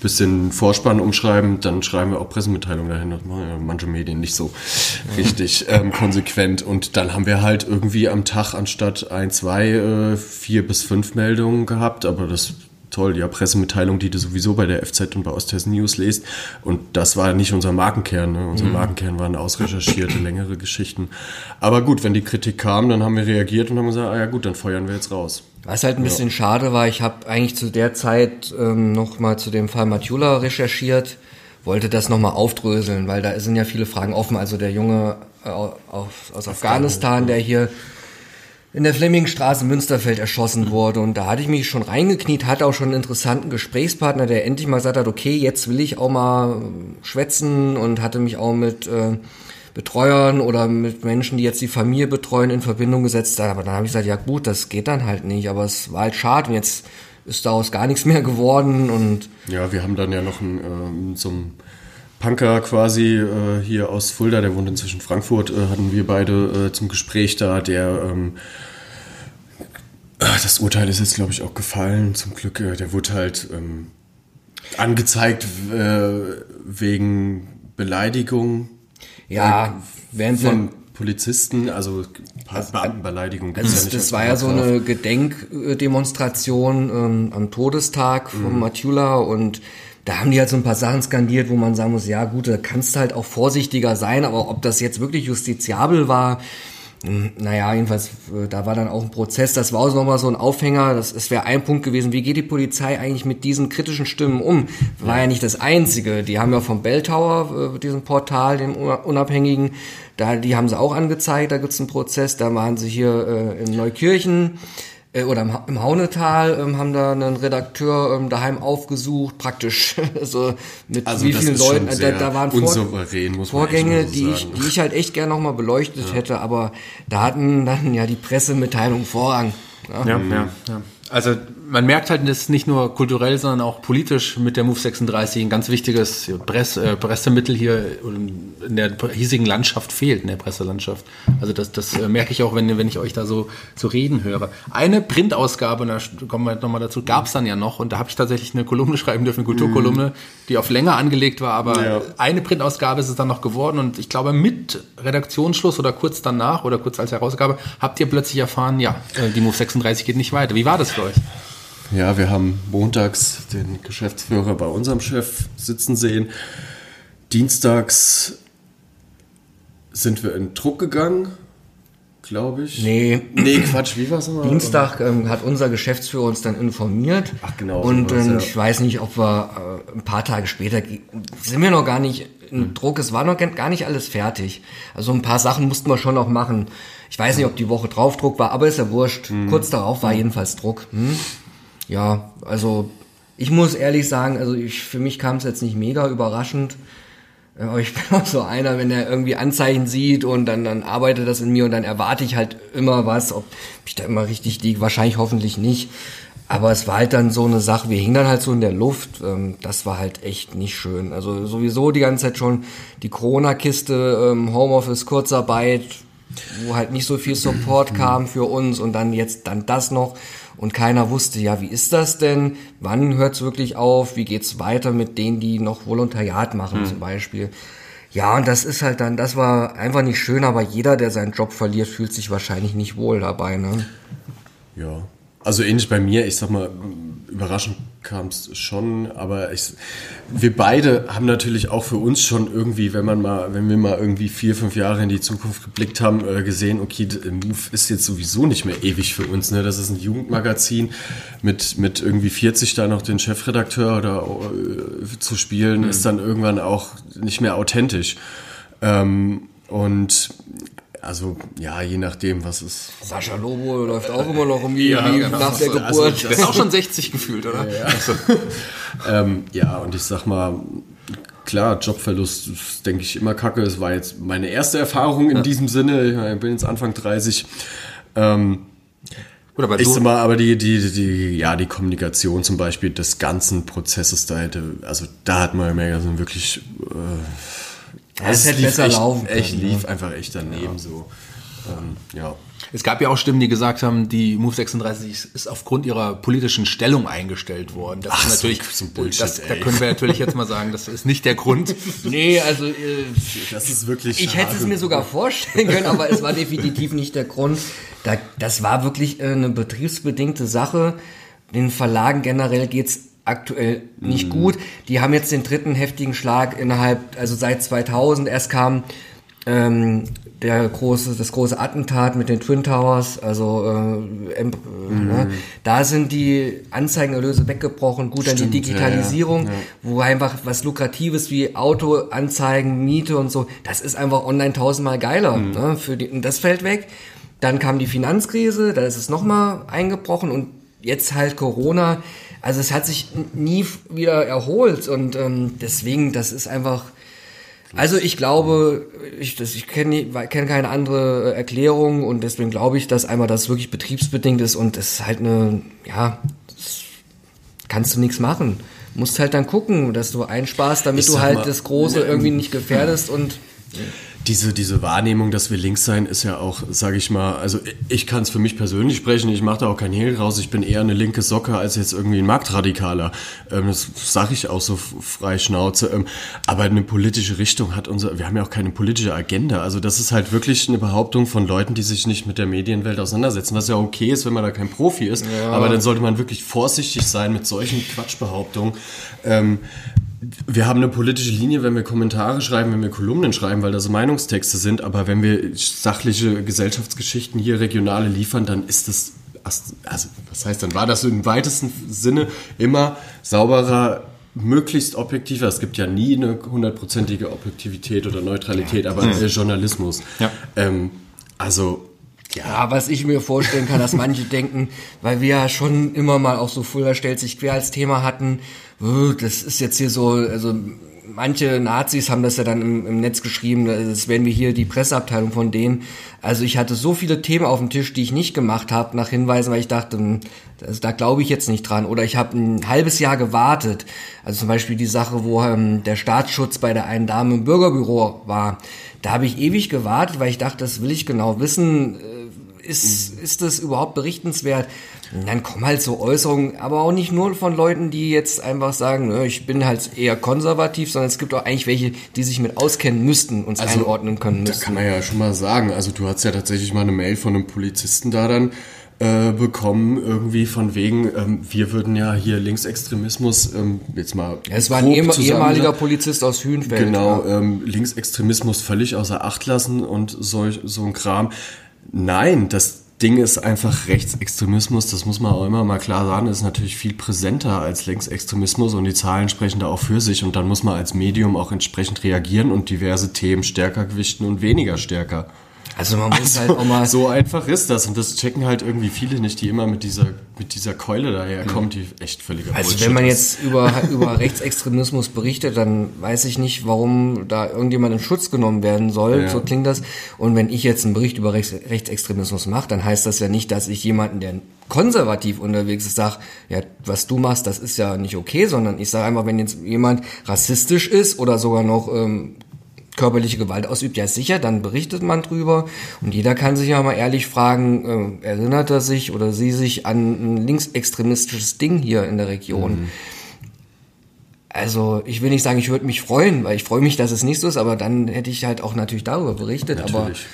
bisschen Vorspann umschreiben, dann schreiben wir auch Pressemitteilungen dahin. Das machen ja manche Medien nicht so richtig ähm, konsequent. Und dann haben wir halt irgendwie am Tag anstatt ein, zwei, äh, vier bis fünf Meldungen gehabt. Aber das toll, ja, Pressemitteilung, die du sowieso bei der FZ und bei Osthessen News lest. Und das war nicht unser Markenkern. Ne? Unser mhm. Markenkern waren ausrecherchierte, längere Geschichten. Aber gut, wenn die Kritik kam, dann haben wir reagiert und haben gesagt, ah ja gut, dann feuern wir jetzt raus. Was halt ein bisschen ja. schade war, ich habe eigentlich zu der Zeit ähm, noch mal zu dem Fall Matula recherchiert, wollte das noch mal aufdröseln, weil da sind ja viele Fragen offen. Also der Junge äh, aus Afghanistan, der hier in der Flemmingstraße Münsterfeld erschossen wurde. Und da hatte ich mich schon reingekniet, hatte auch schon einen interessanten Gesprächspartner, der endlich mal gesagt hat, okay, jetzt will ich auch mal schwätzen und hatte mich auch mit äh, Betreuern oder mit Menschen, die jetzt die Familie betreuen, in Verbindung gesetzt. Aber dann habe ich gesagt, ja gut, das geht dann halt nicht. Aber es war halt schade. Und jetzt ist daraus gar nichts mehr geworden. Und ja, wir haben dann ja noch ein, äh, so ein Punker quasi äh, hier aus Fulda, der wohnt inzwischen Frankfurt, äh, hatten wir beide äh, zum Gespräch da, der ähm, das Urteil ist jetzt, glaube ich, auch gefallen, zum Glück. Äh, der wurde halt ähm, angezeigt äh, wegen Beleidigung. Ja, während von Polizisten, also Beamtenbeleidigung. Also das, ja das war ja so eine Gedenkdemonstration ähm, am Todestag von mhm. Matula und da haben die halt so ein paar Sachen skandiert, wo man sagen muss, ja gut, da kannst du halt auch vorsichtiger sein, aber ob das jetzt wirklich justiziabel war, hm, naja, jedenfalls, äh, da war dann auch ein Prozess, das war auch nochmal so ein Aufhänger, das, es wäre ein Punkt gewesen, wie geht die Polizei eigentlich mit diesen kritischen Stimmen um? War ja nicht das Einzige, die haben ja vom Bell Tower, äh, diesem Portal, dem Unabhängigen, da, die haben sie auch angezeigt, da gibt's einen Prozess, da waren sie hier äh, in Neukirchen, äh, oder im, im Haunetal ähm, haben da einen Redakteur ähm, daheim aufgesucht, praktisch so mit also wie vielen Leuten. Äh, da, da waren Vor Vorgänge, die ich, die ich halt echt gerne nochmal beleuchtet ja. hätte, aber da hatten dann ja die Pressemitteilung Vorrang. Ja, ja, ja. ja. Also man merkt halt, dass nicht nur kulturell, sondern auch politisch mit der Move 36 ein ganz wichtiges Press, äh, Pressemittel hier in der hiesigen Landschaft fehlt, in der Presselandschaft. Also das, das äh, merke ich auch, wenn, wenn ich euch da so, so reden höre. Eine Printausgabe, da kommen wir nochmal dazu, gab es dann ja noch und da habe ich tatsächlich eine Kolumne schreiben dürfen, eine Kulturkolumne, die auf länger angelegt war, aber ja. eine Printausgabe ist es dann noch geworden und ich glaube mit Redaktionsschluss oder kurz danach oder kurz als Herausgabe habt ihr plötzlich erfahren, ja, äh, die Move 36 geht nicht weiter. Wie war das für euch? Ja, wir haben montags den Geschäftsführer bei unserem Chef sitzen sehen. Dienstags sind wir in Druck gegangen, glaube ich. Nee. Nee, Quatsch, wie war es nochmal? Dienstag ähm, hat unser Geschäftsführer uns dann informiert. Ach genau. Und ähm, ja. ich weiß nicht, ob wir äh, ein paar Tage später sind wir noch gar nicht in hm. Druck. Es war noch gar nicht alles fertig. Also ein paar Sachen mussten wir schon noch machen. Ich weiß nicht, ob die Woche drauf Druck war, aber ist ja wurscht. Hm. Kurz darauf war jedenfalls Druck. Hm? Ja, also ich muss ehrlich sagen, also ich, für mich kam es jetzt nicht mega überraschend. Aber ich bin auch so einer, wenn er irgendwie Anzeichen sieht und dann, dann arbeitet das in mir und dann erwarte ich halt immer was, ob ich da immer richtig liege, wahrscheinlich hoffentlich nicht. Aber es war halt dann so eine Sache, wir hingen dann halt so in der Luft. Ähm, das war halt echt nicht schön. Also sowieso die ganze Zeit schon die Corona-Kiste, ähm, Homeoffice, Kurzarbeit, wo halt nicht so viel Support kam für uns und dann jetzt dann das noch und keiner wusste, ja, wie ist das denn? Wann hört es wirklich auf? Wie geht's weiter mit denen, die noch Volontariat machen mhm. zum Beispiel? Ja, und das ist halt dann, das war einfach nicht schön, aber jeder, der seinen Job verliert, fühlt sich wahrscheinlich nicht wohl dabei, ne? Ja, also ähnlich bei mir, ich sag mal, überraschend kam es schon, aber ich, wir beide haben natürlich auch für uns schon irgendwie, wenn man mal, wenn wir mal irgendwie vier, fünf Jahre in die Zukunft geblickt haben, äh, gesehen, okay, Move ist jetzt sowieso nicht mehr ewig für uns. Ne? Das ist ein Jugendmagazin mit, mit irgendwie 40 da noch den Chefredakteur oder äh, zu spielen, mhm. ist dann irgendwann auch nicht mehr authentisch. Ähm, und also ja, je nachdem, was es. Sascha Lobo läuft auch immer noch um die ja, genau. nach der Geburt. Also, der ist auch schon 60 gefühlt, oder? Ja, also, ähm, ja, und ich sag mal, klar, Jobverlust ist, denke ich, immer kacke. Es war jetzt meine erste Erfahrung in ja. diesem Sinne. Ich bin jetzt Anfang 30. Ähm, Gut, aber ich sag mal, aber die, die, die, ja, die Kommunikation zum Beispiel des ganzen Prozesses da hätte, also da hat man gemerkt, also wirklich, äh, es hätte besser echt, laufen können, echt ne? lief einfach echt daneben so. Ähm, ja. Es gab ja auch Stimmen, die gesagt haben, die Move 36 ist aufgrund ihrer politischen Stellung eingestellt worden. Das Ach, ist natürlich, so Bullshit, das, da können wir natürlich jetzt mal sagen, das ist nicht der Grund. Nee, also äh, Das ist wirklich. ich hätte es mir sogar vorstellen können, aber es war definitiv nicht der Grund. Da, das war wirklich äh, eine betriebsbedingte Sache. Den Verlagen generell geht's aktuell nicht gut. Die haben jetzt den dritten heftigen Schlag innerhalb, also seit 2000 erst kam ähm, der große, das große Attentat mit den Twin Towers, also äh, äh, ne? da sind die Anzeigenerlöse weggebrochen. Gut, dann die Stimmt, ja, ja, Digitalisierung, ja. wo einfach was Lukratives wie Autoanzeigen, Miete und so, das ist einfach online tausendmal geiler. Mhm. Ne? Für die, und das fällt weg. Dann kam die Finanzkrise, da ist es nochmal eingebrochen und jetzt halt Corona. Also es hat sich nie wieder erholt und ähm, deswegen, das ist einfach. Also ich glaube, ich, das- ich kenne kenn keine andere äh, Erklärung und deswegen glaube ich, dass einmal das wirklich betriebsbedingt ist und es ist halt eine, ja, kannst du nichts machen. Musst halt dann gucken, dass du einsparst, damit Ich du halt mal, das Große ne, irgendwie nicht gefährdest und diese, diese Wahrnehmung, dass wir links sein, ist ja auch, sage ich mal, also ich kann es für mich persönlich sprechen, ich mache da auch kein Hehl raus, ich bin eher eine linke Socke als jetzt irgendwie ein Marktradikaler. Ähm, das sage ich auch so frei Schnauze. Ähm, aber eine politische Richtung hat unser, wir haben ja auch keine politische Agenda. Also das ist halt wirklich eine Behauptung von Leuten, die sich nicht mit der Medienwelt auseinandersetzen, was ja okay ist, wenn man da kein Profi ist. Aber dann sollte man wirklich vorsichtig sein mit solchen Quatschbehauptungen. Ähm, wir haben eine politische Linie, wenn wir Kommentare schreiben, wenn wir Kolumnen schreiben, weil das Meinungstexte sind, aber wenn wir sachliche Gesellschaftsgeschichten hier regionale liefern, dann ist das, also was heißt dann, war das im weitesten Sinne immer sauberer, möglichst objektiver. Es gibt ja nie eine hundertprozentige Objektivität oder Neutralität, aber äh, Journalismus. Ja. Ähm, also, Ja, was ich mir vorstellen kann, dass manche denken, weil wir ja schon immer mal auch so Fulda stellt sich quer als Thema hatten, das ist jetzt hier so, also manche Nazis haben das ja dann im, im Netz geschrieben, das wären wir hier die Presseabteilung von denen. Also ich hatte so viele Themen auf dem Tisch, die ich nicht gemacht habe, nach Hinweisen, weil ich dachte, hm, das, da glaube ich jetzt nicht dran. Oder ich habe ein halbes Jahr gewartet. Also zum Beispiel die Sache, wo ähm, der Staatsschutz bei der einen Dame im Bürgerbüro war. Da habe ich ewig gewartet, weil ich dachte, das will ich genau wissen. Äh, Ist, ist das überhaupt berichtenswert? Und dann kommen halt so Äußerungen, aber auch nicht nur von Leuten, die jetzt einfach sagen, nö, ich bin halt eher konservativ, sondern es gibt auch eigentlich welche, die sich mit auskennen müssten, uns einordnen können Da müssen. kann man ja schon mal sagen. Also du hast ja tatsächlich mal eine Mail von einem Polizisten da dann äh, bekommen, irgendwie von wegen, ähm, wir würden ja hier Linksextremismus, ähm, jetzt mal. Ja, es war ein ehem- ehemaliger Polizist aus Hühnfeld. Genau, Ja. ähm, Linksextremismus völlig außer Acht lassen und solch, so ein Kram. Nein, das Ding ist einfach Rechtsextremismus, das muss man auch immer mal klar sagen, ist natürlich viel präsenter als Linksextremismus und die Zahlen sprechen da auch für sich und dann muss man als Medium auch entsprechend reagieren und diverse Themen stärker gewichten und weniger stärker. Also man muss halt auch mal So einfach ist das und das checken halt irgendwie viele nicht, die immer mit dieser, mit dieser Keule daherkommen, die echt völliger Also Bullshit wenn man ist. jetzt über, über Rechtsextremismus berichtet, dann weiß ich nicht, warum da irgendjemand in Schutz genommen werden soll. Ja. So klingt das. Und wenn ich jetzt einen Bericht über Rechts, Rechtsextremismus mache, dann heißt das ja nicht, dass ich jemanden, der konservativ unterwegs ist, sage, ja, was du machst, das ist ja nicht okay, sondern ich sage einfach, wenn jetzt jemand rassistisch ist oder sogar noch ähm, körperliche Gewalt ausübt, ja sicher, dann berichtet man drüber und jeder kann sich ja mal ehrlich fragen, äh, erinnert er sich oder sie sich an ein linksextremistisches Ding hier in der Region? Also ich will nicht sagen, ich würde mich freuen, weil ich freue mich, dass es nicht so ist, aber dann hätte ich halt auch natürlich darüber berichtet. Natürlich,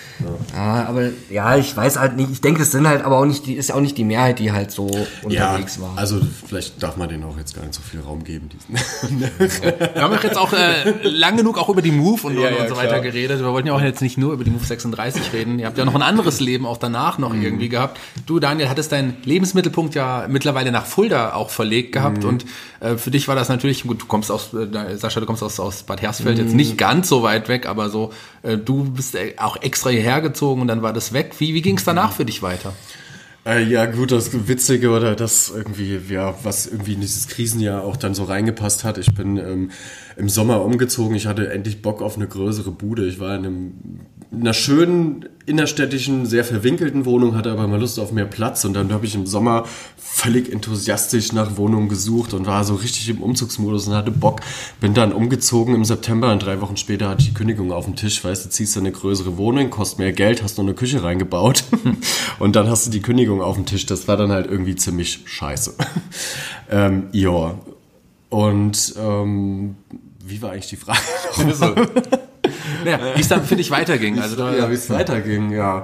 aber ja. aber ja, ich weiß halt nicht. Ich denke, es sind halt aber auch nicht die, ist auch nicht die Mehrheit, die halt so ja, unterwegs war. also vielleicht darf man denen auch jetzt gar nicht so viel Raum geben. Diesen. Wir haben jetzt auch äh, lang genug auch über die Move und, Ja, und, ja, so weiter klar. geredet. Wir wollten ja auch jetzt nicht nur über die Move 36 reden. Ihr habt ja noch ein anderes Leben auch danach noch Mhm. irgendwie gehabt. Du, Daniel, hattest deinen Lebensmittelpunkt ja mittlerweile nach Fulda auch verlegt gehabt Mhm. und äh, für dich war das natürlich, gut, du kommst aus, äh, Sascha, du kommst aus, aus Bad Hersfeld, Mhm. jetzt nicht ganz so weit weg, aber so, äh, du bist äh, auch extra hierher gezogen und dann war das weg. Wie, wie ging es danach für dich weiter? Äh, ja, gut, das Witzige oder das irgendwie, ja, was irgendwie in dieses Krisenjahr auch dann so reingepasst hat. Ich bin ähm, im Sommer umgezogen. Ich hatte endlich Bock auf eine größere Bude. Ich war in einem einer schönen innerstädtischen, sehr verwinkelten Wohnung, hatte aber mal Lust auf mehr Platz und dann habe ich im Sommer völlig enthusiastisch nach Wohnungen gesucht und war so richtig im Umzugsmodus und hatte Bock. Bin dann umgezogen im September und drei Wochen später hatte ich die Kündigung auf dem Tisch. Weißt du, ziehst du eine größere Wohnung, kostet mehr Geld, hast noch eine Küche reingebaut und dann hast du die Kündigung auf dem Tisch. Das war dann halt irgendwie ziemlich scheiße. ähm, ja. Und ähm, wie war eigentlich die Frage? Naja, wie es dann für dich weiterging. Also da, ja, wie es weiterging, ja.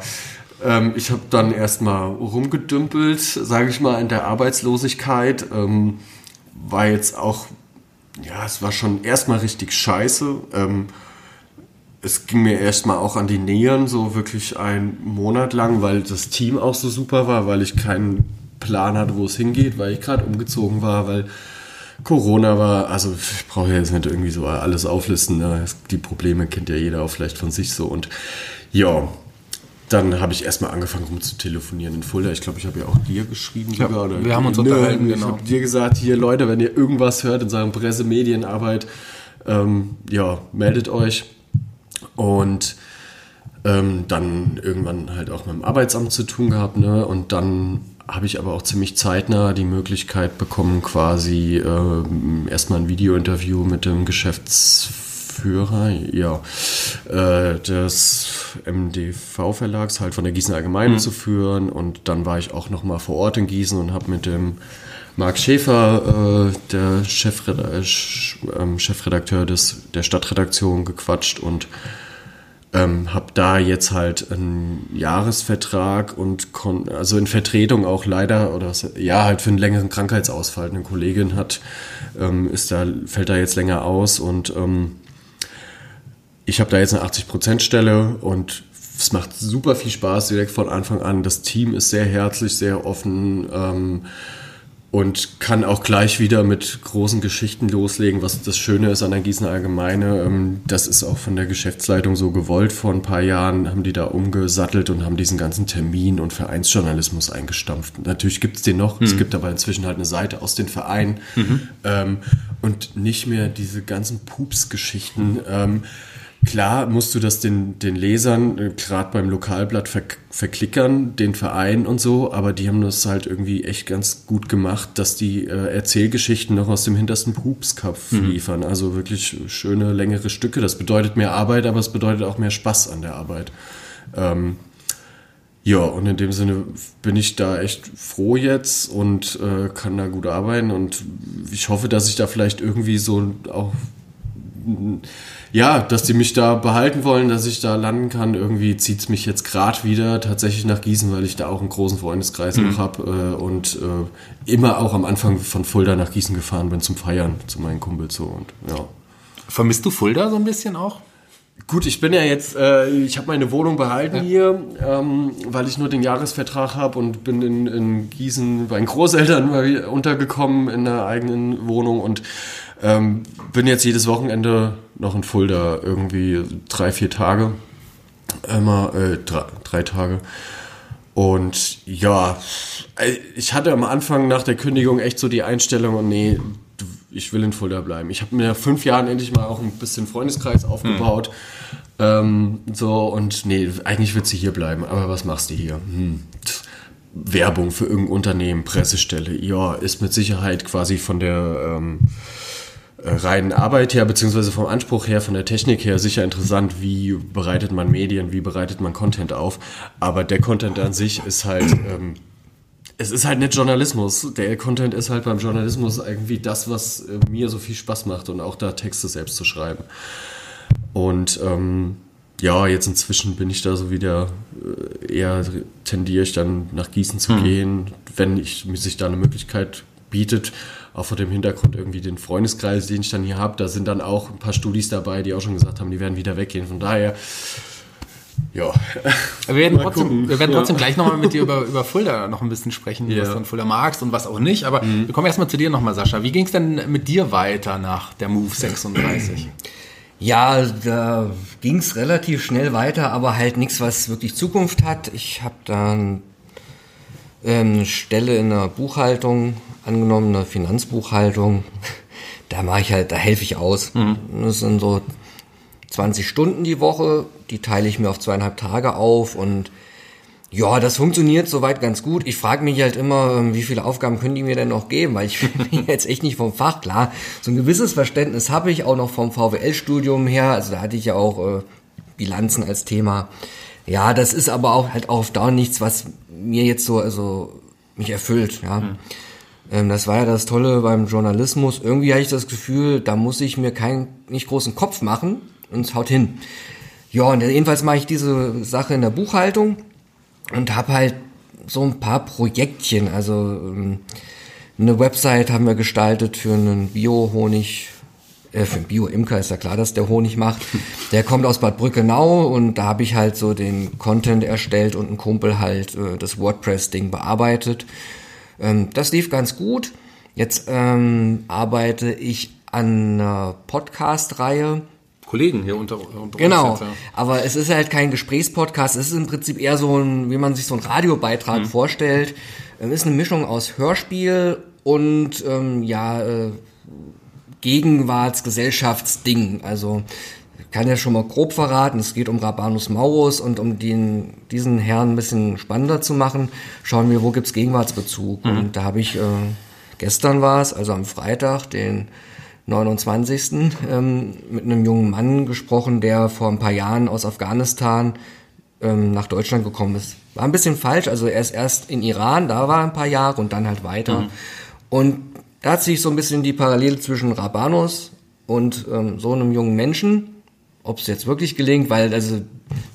Ähm, ich habe dann erstmal rumgedümpelt, sage ich mal, in der Arbeitslosigkeit. Ähm, war jetzt auch, ja, es war schon erstmal richtig scheiße. Ähm, es ging mir erstmal auch an die Nieren, so wirklich einen Monat lang, weil das Team auch so super war, weil ich keinen Plan hatte, wo es hingeht, weil ich gerade umgezogen war, weil Corona war, also ich brauche ja jetzt nicht irgendwie so alles auflisten. Ne? Die Probleme kennt ja jeder auch vielleicht von sich so. Und ja, dann habe ich erstmal angefangen rum zu telefonieren in Fulda. Ich glaube, ich habe ja auch dir geschrieben ja, sogar. Oder wir haben uns unterhalten, genau. Ich habe dir gesagt, hier Leute, wenn ihr irgendwas hört in Sachen Presse, Medienarbeit, ähm, ja, meldet euch. Und ähm, dann irgendwann halt auch mit dem Arbeitsamt zu tun gehabt. Ne? Und dann habe ich aber auch ziemlich zeitnah die Möglichkeit bekommen, quasi äh, erstmal ein Videointerview mit dem Geschäftsführer ja, äh, des MDV-Verlags halt von der Gießener Allgemeine mhm. zu führen. Und dann war ich auch noch mal vor Ort in Gießen und habe mit dem Marc Schäfer, äh, der Chefredakteur, äh, Chefredakteur des, der Stadtredaktion, gequatscht und ähm, habe da jetzt halt einen Jahresvertrag und kon also in Vertretung auch leider oder ja halt für einen längeren Krankheitsausfall eine Kollegin hat ähm, ist da fällt da jetzt länger aus und ähm, ich habe da jetzt eine 80% Stelle und es macht super viel Spaß direkt von Anfang an. Das Team ist sehr herzlich, sehr offen. Und kann auch gleich wieder mit großen Geschichten loslegen, was das Schöne ist an der Gießener Allgemeine. Ähm, das ist auch von der Geschäftsleitung so gewollt. Vor ein paar Jahren haben die da umgesattelt und haben diesen ganzen Termin- und Vereinsjournalismus eingestampft. Natürlich gibt es den noch, mhm. es gibt aber inzwischen halt eine Seite aus den Vereinen mhm. ähm, und nicht mehr diese ganzen Pups-Geschichten. Ähm, Klar musst du das den, den Lesern, äh, gerade beim Lokalblatt, ver, verklickern, den Verein und so, aber die haben das halt irgendwie echt ganz gut gemacht, dass die äh, Erzählgeschichten noch aus dem hintersten Pupskopf mhm. liefern. Also wirklich schöne, längere Stücke. Das bedeutet mehr Arbeit, aber es bedeutet auch mehr Spaß an der Arbeit. Ähm, ja, und in dem Sinne bin ich da echt froh jetzt und äh, kann da gut arbeiten und ich hoffe, dass ich da vielleicht irgendwie so auch ja, dass die mich da behalten wollen, dass ich da landen kann. Irgendwie zieht es mich jetzt gerade wieder tatsächlich nach Gießen, weil ich da auch einen großen Freundeskreis mhm. noch habe äh, und äh, immer auch am Anfang von Fulda nach Gießen gefahren bin zum Feiern zu meinen Kumpels so und ja. Vermisst du Fulda so ein bisschen auch? Gut, ich bin ja jetzt, äh, ich habe meine Wohnung behalten ja. hier, ähm, weil ich nur den Jahresvertrag habe und bin in, in Gießen bei den Großeltern untergekommen in der eigenen Wohnung und ähm, bin jetzt jedes Wochenende noch in Fulda, irgendwie drei, vier Tage. Immer, äh, drei, drei Tage. Und ja, äh, ich hatte am Anfang nach der Kündigung echt so die Einstellung, nee, ich will in Fulda bleiben. Ich habe mir fünf Jahren endlich mal auch ein bisschen Freundeskreis aufgebaut. Hm. Ähm, so, und nee, eigentlich wird sie hier bleiben. Aber was machst du hier? Hm. Werbung für irgendein Unternehmen, Pressestelle. Ja, ist mit Sicherheit quasi von der ähm, äh, reinen Arbeit her, beziehungsweise vom Anspruch her, von der Technik her sicher interessant, wie bereitet man Medien, wie bereitet man Content auf. Aber der Content an sich ist halt, ähm, es ist halt nicht Journalismus. Der Content ist halt beim Journalismus irgendwie das, was äh, mir so viel Spaß macht und auch da Texte selbst zu schreiben. Und ähm, ja, jetzt inzwischen bin ich da so wieder äh, eher tendiere ich dann nach Gießen zu hm. gehen, wenn ich, sich da eine Möglichkeit bietet auch vor dem Hintergrund irgendwie den Freundeskreis, den ich dann hier habe, da sind dann auch ein paar Studis dabei, die auch schon gesagt haben, die werden wieder weggehen. Von daher, ja. Wir werden, trotzdem, wir werden trotzdem gleich nochmal mit dir über, über Fulda noch ein bisschen sprechen, ja. was du an Fulda magst und was auch nicht. Aber mhm. wir kommen erstmal zu dir nochmal, Sascha. Wie ging es denn mit dir weiter nach der Move 36? Ja, da ging es relativ schnell weiter, aber halt nichts, was wirklich Zukunft hat. Ich habe dann ähm, eine Stelle in der Buchhaltung angenommen, eine Finanzbuchhaltung. Da mache ich halt, da helfe ich aus. Mhm. Das sind so 20 Stunden die Woche, die teile ich mir auf zweieinhalb Tage auf und ja, das funktioniert soweit ganz gut. Ich frage mich halt immer, ähm, wie viele Aufgaben können die mir denn noch geben, weil ich bin jetzt echt nicht vom Fach. Klar, so ein gewisses Verständnis habe ich auch noch vom VWL-Studium her. Also da hatte ich ja auch äh, Bilanzen als Thema. Ja, das ist aber auch halt auf Dauer nichts, was mir jetzt so also mich erfüllt. Ja, mhm. Ähm, das war ja das Tolle beim Journalismus. Irgendwie habe ich das Gefühl, da muss ich mir keinen nicht großen Kopf machen und es haut hin. Ja, und jedenfalls mache ich diese Sache in der Buchhaltung und habe halt so ein paar Projektchen. Also ähm, eine Website haben wir gestaltet für einen Bio-Honig, äh, für einen Bio-Imker ist ja klar, dass der Honig macht. Der kommt aus Bad Brückenau und da habe ich halt so den Content erstellt und ein Kumpel halt äh, das WordPress-Ding bearbeitet. Ähm, das lief ganz gut. Jetzt ähm, arbeite ich an einer Podcast-Reihe Kollegen hier unter, unter genau. uns. Genau, ja. aber es ist halt kein Gesprächspodcast, es ist im Prinzip eher so ein, wie man sich so einen Radiobeitrag mhm. vorstellt. Es ist eine Mischung aus Hörspiel und ähm, ja, äh, Gegenwartsgesellschaftsding. Also kann ja schon mal grob verraten, es geht um Rabanus Maurus und um den, diesen Herrn ein bisschen spannender zu machen, schauen wir, wo gibt's Gegenwartsbezug. Mhm. Und da habe ich, äh, gestern war es, also am Freitag, den 29. Ähm, mit einem jungen Mann gesprochen, der vor ein paar Jahren aus Afghanistan ähm, nach Deutschland gekommen ist. War ein bisschen falsch, also er ist erst in Iran, da war ein paar Jahre und dann halt weiter. Mhm. Und da hat sich so ein bisschen die Parallele zwischen Rabanus und ähm, so einem jungen Menschen, ob es jetzt wirklich gelingt, weil also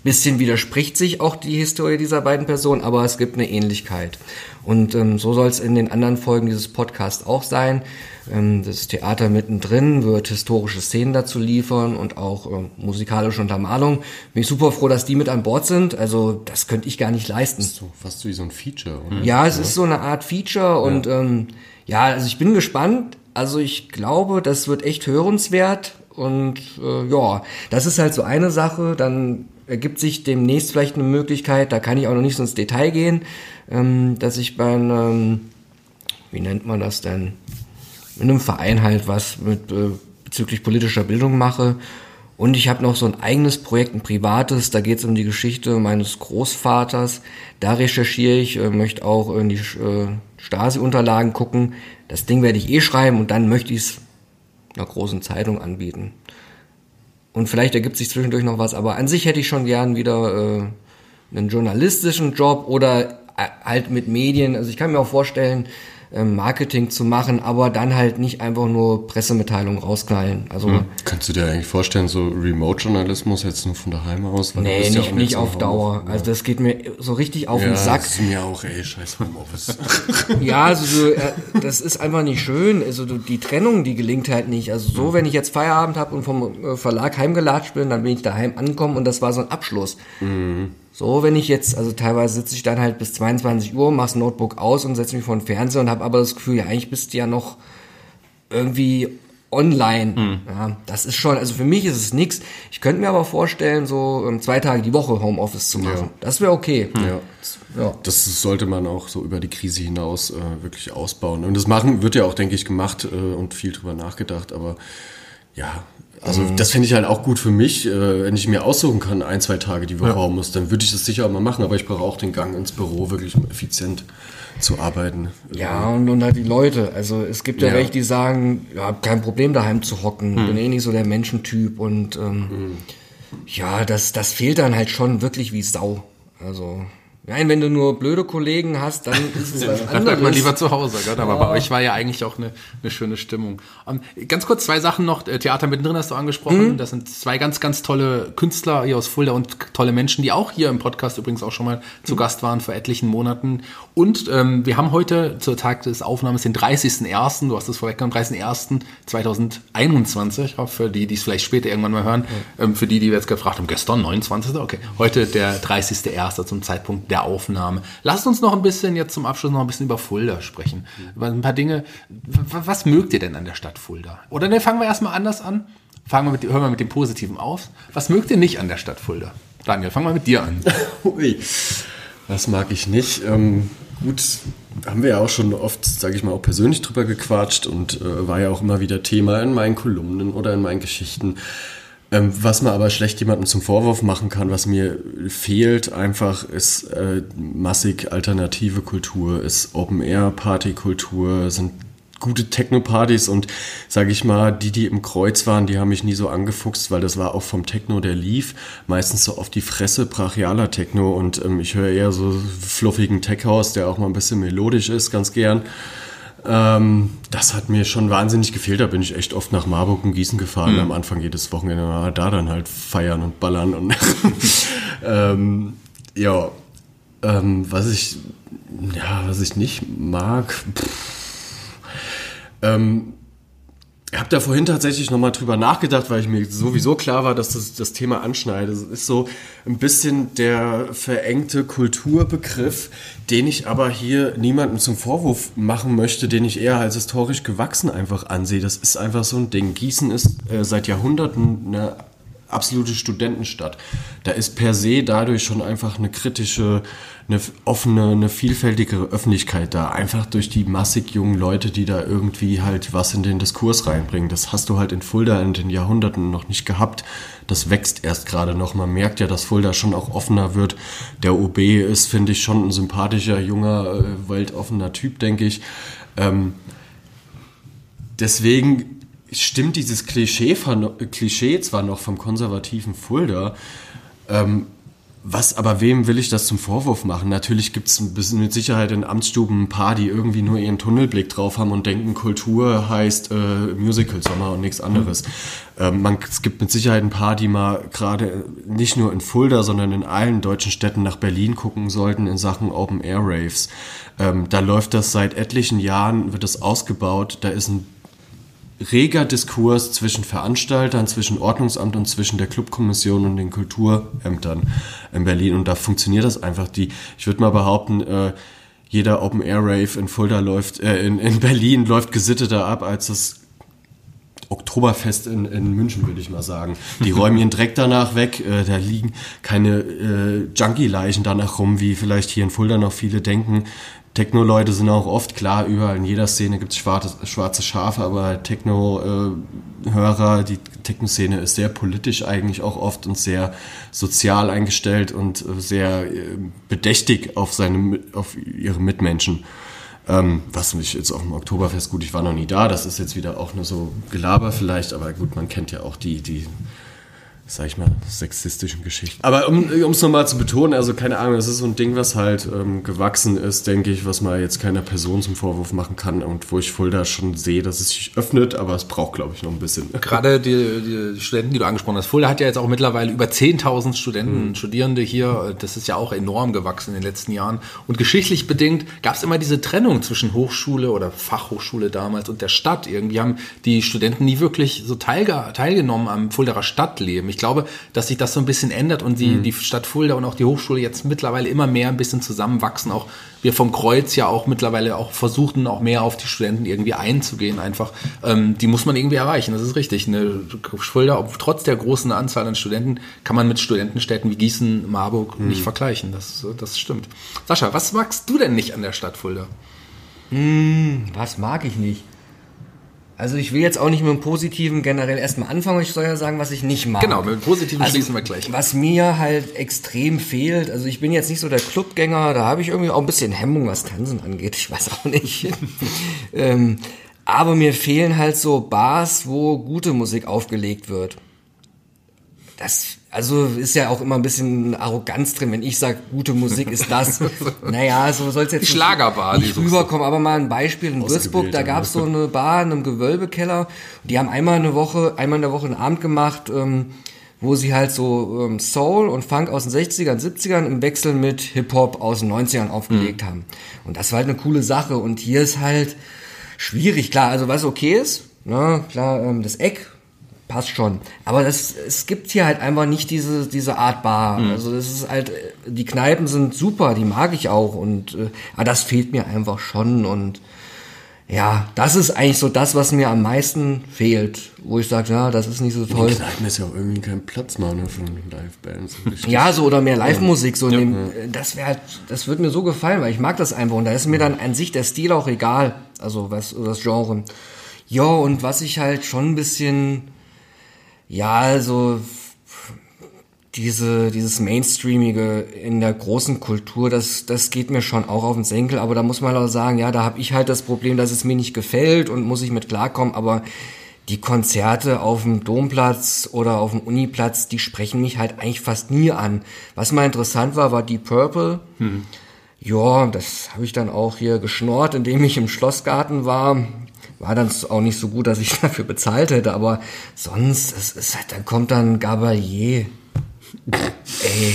bisschen widerspricht sich auch die Historie dieser beiden Personen, aber es gibt eine Ähnlichkeit. Und ähm, so soll es in den anderen Folgen dieses Podcasts auch sein. Ähm, das Theater mittendrin wird historische Szenen dazu liefern und auch äh, musikalische Untermalung. Bin ich super froh, dass die mit an Bord sind. Also das könnte ich gar nicht leisten. Das ist so, fast wie so ein Feature, oder? Ja, es ja. ist so eine Art Feature und ja. Ähm, ja, also ich bin gespannt. Also ich glaube, das wird echt hörenswert und äh, ja, das ist halt so eine Sache. Dann ergibt sich demnächst vielleicht eine Möglichkeit, da kann ich auch noch nicht so ins Detail gehen, ähm, dass ich bei einem, wie nennt man das denn, in einem Verein halt was mit äh, bezüglich politischer Bildung mache. Und ich habe noch so ein eigenes Projekt, ein privates, da geht es um die Geschichte meines Großvaters. Da recherchiere ich, äh, möchte auch in die äh, Stasi-Unterlagen gucken. Das Ding werde ich eh schreiben und dann möchte ich es einer großen Zeitung anbieten. Und vielleicht ergibt sich zwischendurch noch was, aber an sich hätte ich schon gern wieder äh, einen journalistischen Job oder äh, halt mit Medien. Also ich kann mir auch vorstellen, Marketing zu machen, aber dann halt nicht einfach nur Pressemitteilungen rausknallen. Also hm. Kannst du dir eigentlich vorstellen, so Remote-Journalismus jetzt nur von daheim aus? Weil nee, nicht, ja nicht auf Dauer. Also das geht mir so richtig auf ja, den Sack. Das ist mir auch, ey, scheiß Homeoffice. ja, also so, äh, das ist einfach nicht schön. Also die Trennung, die gelingt halt nicht. Also so, wenn ich jetzt Feierabend habe und vom äh, Verlag heimgelatscht bin, dann bin ich daheim angekommen und das war so ein Abschluss. Mhm. So, wenn ich jetzt, also teilweise sitze ich dann halt bis 22 Uhr, mach's Notebook aus und setze mich vor den Fernseher und habe aber das Gefühl, ja, eigentlich bist du ja noch irgendwie online. Mhm. Ja, das ist schon, also für mich ist es nix. Ich könnte mir aber vorstellen, so ähm, zwei Tage die Woche Homeoffice zu machen. Ja. Das wäre okay. Mhm. Ja. ja. Das sollte man auch so über die Krise hinaus äh, wirklich ausbauen. Und das machen wird ja auch, denke ich, gemacht äh, und viel drüber nachgedacht, aber ja, also mhm. das finde ich halt auch gut für mich, äh, wenn ich mir aussuchen kann, ein, zwei Tage die Woche ja. muss, dann würde ich das sicher auch mal machen, aber ich brauche auch den Gang ins Büro, wirklich effizient zu arbeiten. Ja, und, und halt die Leute. Also es gibt ja, ja. welche, die sagen, ja, kein Problem daheim zu hocken, hm. bin eh nicht so der Menschentyp und ähm, hm. ja, das, das fehlt dann halt schon wirklich wie Sau. Also Nein, wenn du nur blöde Kollegen hast, dann ist es was anderes. Dann bleibt man lieber zu Hause, Gott. Aber ja. bei euch war ja eigentlich auch eine, eine schöne Stimmung. Um, ähm, ganz kurz zwei Sachen noch. Äh, Theater mittendrin hast du angesprochen. Mhm. Das sind zwei ganz, ganz tolle Künstler hier aus Fulda und tolle Menschen, die auch hier im Podcast übrigens auch schon mal zu mhm. Gast waren vor etlichen Monaten. Und ähm, wir haben heute zur Tag des Aufnahmes den 30.01., du hast es vorweggenommen, 30.01.2021, für die, die es vielleicht später irgendwann mal hören, mhm. ähm, für die, die wir jetzt gefragt haben, gestern, 29. Okay, heute der 30.01. zum Zeitpunkt der Aufnahme. Lasst uns noch ein bisschen jetzt zum Abschluss noch ein bisschen über Fulda sprechen. Über ein paar Dinge. Was mögt ihr denn an der Stadt Fulda? Oder ne, fangen wir erstmal anders an. Fangen wir mit, hören wir mit dem Positiven auf. Was mögt ihr nicht an der Stadt Fulda? Daniel, fangen wir mit dir an. Ui, was mag ich nicht? Ähm, gut, haben wir ja auch schon oft, sage ich mal, auch persönlich drüber gequatscht und äh, war ja auch immer wieder Thema in meinen Kolumnen oder in meinen Geschichten. Ähm, was man aber schlecht jemandem zum Vorwurf machen kann, was mir fehlt einfach, ist äh, massig alternative Kultur, ist Open-Air-Party-Kultur, sind gute Techno-Partys und sage ich mal, die, die im Kreuz waren, die haben mich nie so angefuchst, weil das war auch vom Techno, der lief, meistens so auf die Fresse brachialer Techno und ähm, ich höre eher so fluffigen Tech-House, der auch mal ein bisschen melodisch ist, ganz gern. Ähm, das hat mir schon wahnsinnig gefehlt. Da bin ich echt oft nach Marburg und Gießen gefahren. Mhm. Am Anfang jedes Wochenende war da dann halt feiern und ballern und ähm, ja, ähm, was ich ja, was ich nicht mag. Ähm, ich habe da vorhin tatsächlich nochmal drüber nachgedacht, weil ich mir sowieso klar war, dass das, das Thema anschneidet. Es ist so ein bisschen der verengte Kulturbegriff, den ich aber hier niemandem zum Vorwurf machen möchte, den ich eher als historisch gewachsen einfach ansehe. Das ist einfach so ein Ding. Gießen ist äh, seit Jahrhunderten eine absolute Studentenstadt. Da ist per se dadurch schon einfach eine kritische, eine offene, eine vielfältigere Öffentlichkeit da. Einfach durch die massig jungen Leute, die da irgendwie halt was in den Diskurs reinbringen. Das hast du halt in Fulda in den Jahrhunderten noch nicht gehabt. Das wächst erst gerade noch. Man merkt ja, dass Fulda schon auch offener wird. Der OB ist, finde ich, schon ein sympathischer, junger, äh, weltoffener Typ, denke ich. Ähm, deswegen stimmt dieses Klischee, Klischee zwar noch vom konservativen Fulda, ähm, was, aber wem will ich das zum Vorwurf machen? Natürlich gibt es mit Sicherheit in Amtsstuben ein paar, die irgendwie nur ihren Tunnelblick drauf haben und denken, Kultur heißt äh, Musical Sommer und nichts anderes. Mhm. Ähm, man, es gibt mit Sicherheit ein paar, die mal gerade nicht nur in Fulda, sondern in allen deutschen Städten nach Berlin gucken sollten in Sachen Open Air Raves. Ähm, da läuft das seit etlichen Jahren, wird das ausgebaut. Da ist ein reger Diskurs zwischen Veranstaltern, zwischen Ordnungsamt und zwischen der Clubkommission und den Kulturämtern in Berlin. Und da funktioniert das einfach. Die, ich würde mal behaupten, äh, jeder Open Air Rave in Fulda läuft, äh, in, in Berlin läuft gesitteter ab als das Oktoberfest in, in München, würde ich mal sagen. Die räumen ihren Dreck danach weg. Äh, da liegen keine äh, Junkie-Leichen danach rum, wie vielleicht hier in Fulda noch viele denken. Techno-Leute sind auch oft, klar, überall in jeder Szene gibt es schwarze, schwarze Schafe, aber Techno-Hörer, die Techno-Szene ist sehr politisch eigentlich auch oft und sehr sozial eingestellt und äh, sehr äh, bedächtig auf, seine, auf ihre Mitmenschen. Ähm, was mich jetzt auch im Oktoberfest, gut, ich war noch nie da, das ist jetzt wieder auch nur so Gelaber vielleicht, aber gut, man kennt ja auch die, die sag ich mal, sexistischen Geschichten. Aber um es nochmal zu betonen, also keine Ahnung, das ist so ein Ding, was halt ähm, gewachsen ist, denke ich, was man jetzt keiner Person zum Vorwurf machen kann und wo ich voll da schon sehe, dass es sich öffnet, aber es braucht, glaube ich, noch ein bisschen. Gerade die, die, Studenten, die du angesprochen hast. Fulda hat ja jetzt auch mittlerweile über 10.000 Studenten, mhm. Studierende hier. Das ist ja auch enorm gewachsen in den letzten Jahren. Und geschichtlich bedingt gab es immer diese Trennung zwischen Hochschule oder Fachhochschule damals und der Stadt. Irgendwie haben die Studenten nie wirklich so teilge teilgenommen am Fuldaer Stadtleben. Ich glaube, dass sich das so ein bisschen ändert und die, mhm. die Stadt Fulda und auch die Hochschule jetzt mittlerweile immer mehr ein bisschen zusammenwachsen. Auch wir vom Kreuz ja auch mittlerweile auch versuchen, auch mehr auf die Studenten irgendwie einzugehen. Einfach, ähm, die muss man irgendwie erreichen. Das ist richtig. Eine Fulda, ob, trotz der großen Anzahl an Studenten, kann man mit Studentenstädten wie Gießen, Marburg mhm. nicht vergleichen. Das, das stimmt. Sascha, was magst du denn nicht an der Stadt Fulda? Hm, was mag ich nicht? Also ich will jetzt auch nicht mit dem Positiven generell erstmal anfangen, ich soll ja sagen, was ich nicht mag. Genau, mit dem Positiven also, schließen wir gleich. Was mir halt extrem fehlt, also ich bin jetzt nicht so der Clubgänger, da habe ich irgendwie auch ein bisschen Hemmung, was Tanzen angeht, ich weiß auch nicht. ähm, aber mir fehlen halt so Bars, wo gute Musik aufgelegt wird. Das also ist ja auch immer ein bisschen Arroganz drin, wenn ich sage, gute Musik ist das. naja, so soll es jetzt die Schlagerbar, nicht, nicht rüberkommen. Aber mal ein Beispiel in Würzburg, da gab es so eine Bar in einem Gewölbekeller. Die haben einmal eine Woche, einmal in der Woche einen Abend gemacht, ähm, wo sie halt so ähm, Soul und Funk aus den 60ern, 70ern im Wechsel mit Hip-Hop aus den 90ern aufgelegt mhm. haben. Und das war halt eine coole Sache. Und hier ist halt schwierig, klar, also was okay ist, ne, klar, ähm, das Eck passt schon. Aber das, es gibt hier halt einfach nicht diese, diese Art Bar. Mhm. Also das ist halt, die Kneipen sind super, die mag ich auch und äh, aber das fehlt mir einfach schon und ja, das ist eigentlich so das, was mir am meisten fehlt, wo ich sage, ja, das ist nicht so toll. In Kneipen ist ja auch irgendwie kein Platz mal ne, für Live-Bands. Ja, so oder mehr Live-Musik, so ja. dem, das wäre halt, das würde mir so gefallen, weil ich mag das einfach und da ist mir dann an sich der Stil auch egal, also was das Genre. Ja, und was ich halt schon ein bisschen Ja, also diese, dieses Mainstreamige in der großen Kultur, das, das geht mir schon auch auf den Senkel, aber da muss man auch sagen, ja, da habe ich halt das Problem, dass es mir nicht gefällt und muss ich mit klarkommen, aber die Konzerte auf dem Domplatz oder auf dem Uniplatz, die sprechen mich halt eigentlich fast nie an. Was mal interessant war, war Deep Purple. Hm. Ja, das habe ich dann auch hier geschnort, indem ich im Schlossgarten war. War dann auch nicht so gut, dass ich dafür bezahlt hätte, aber sonst, es ist halt, dann kommt dann Gabalier. Ey.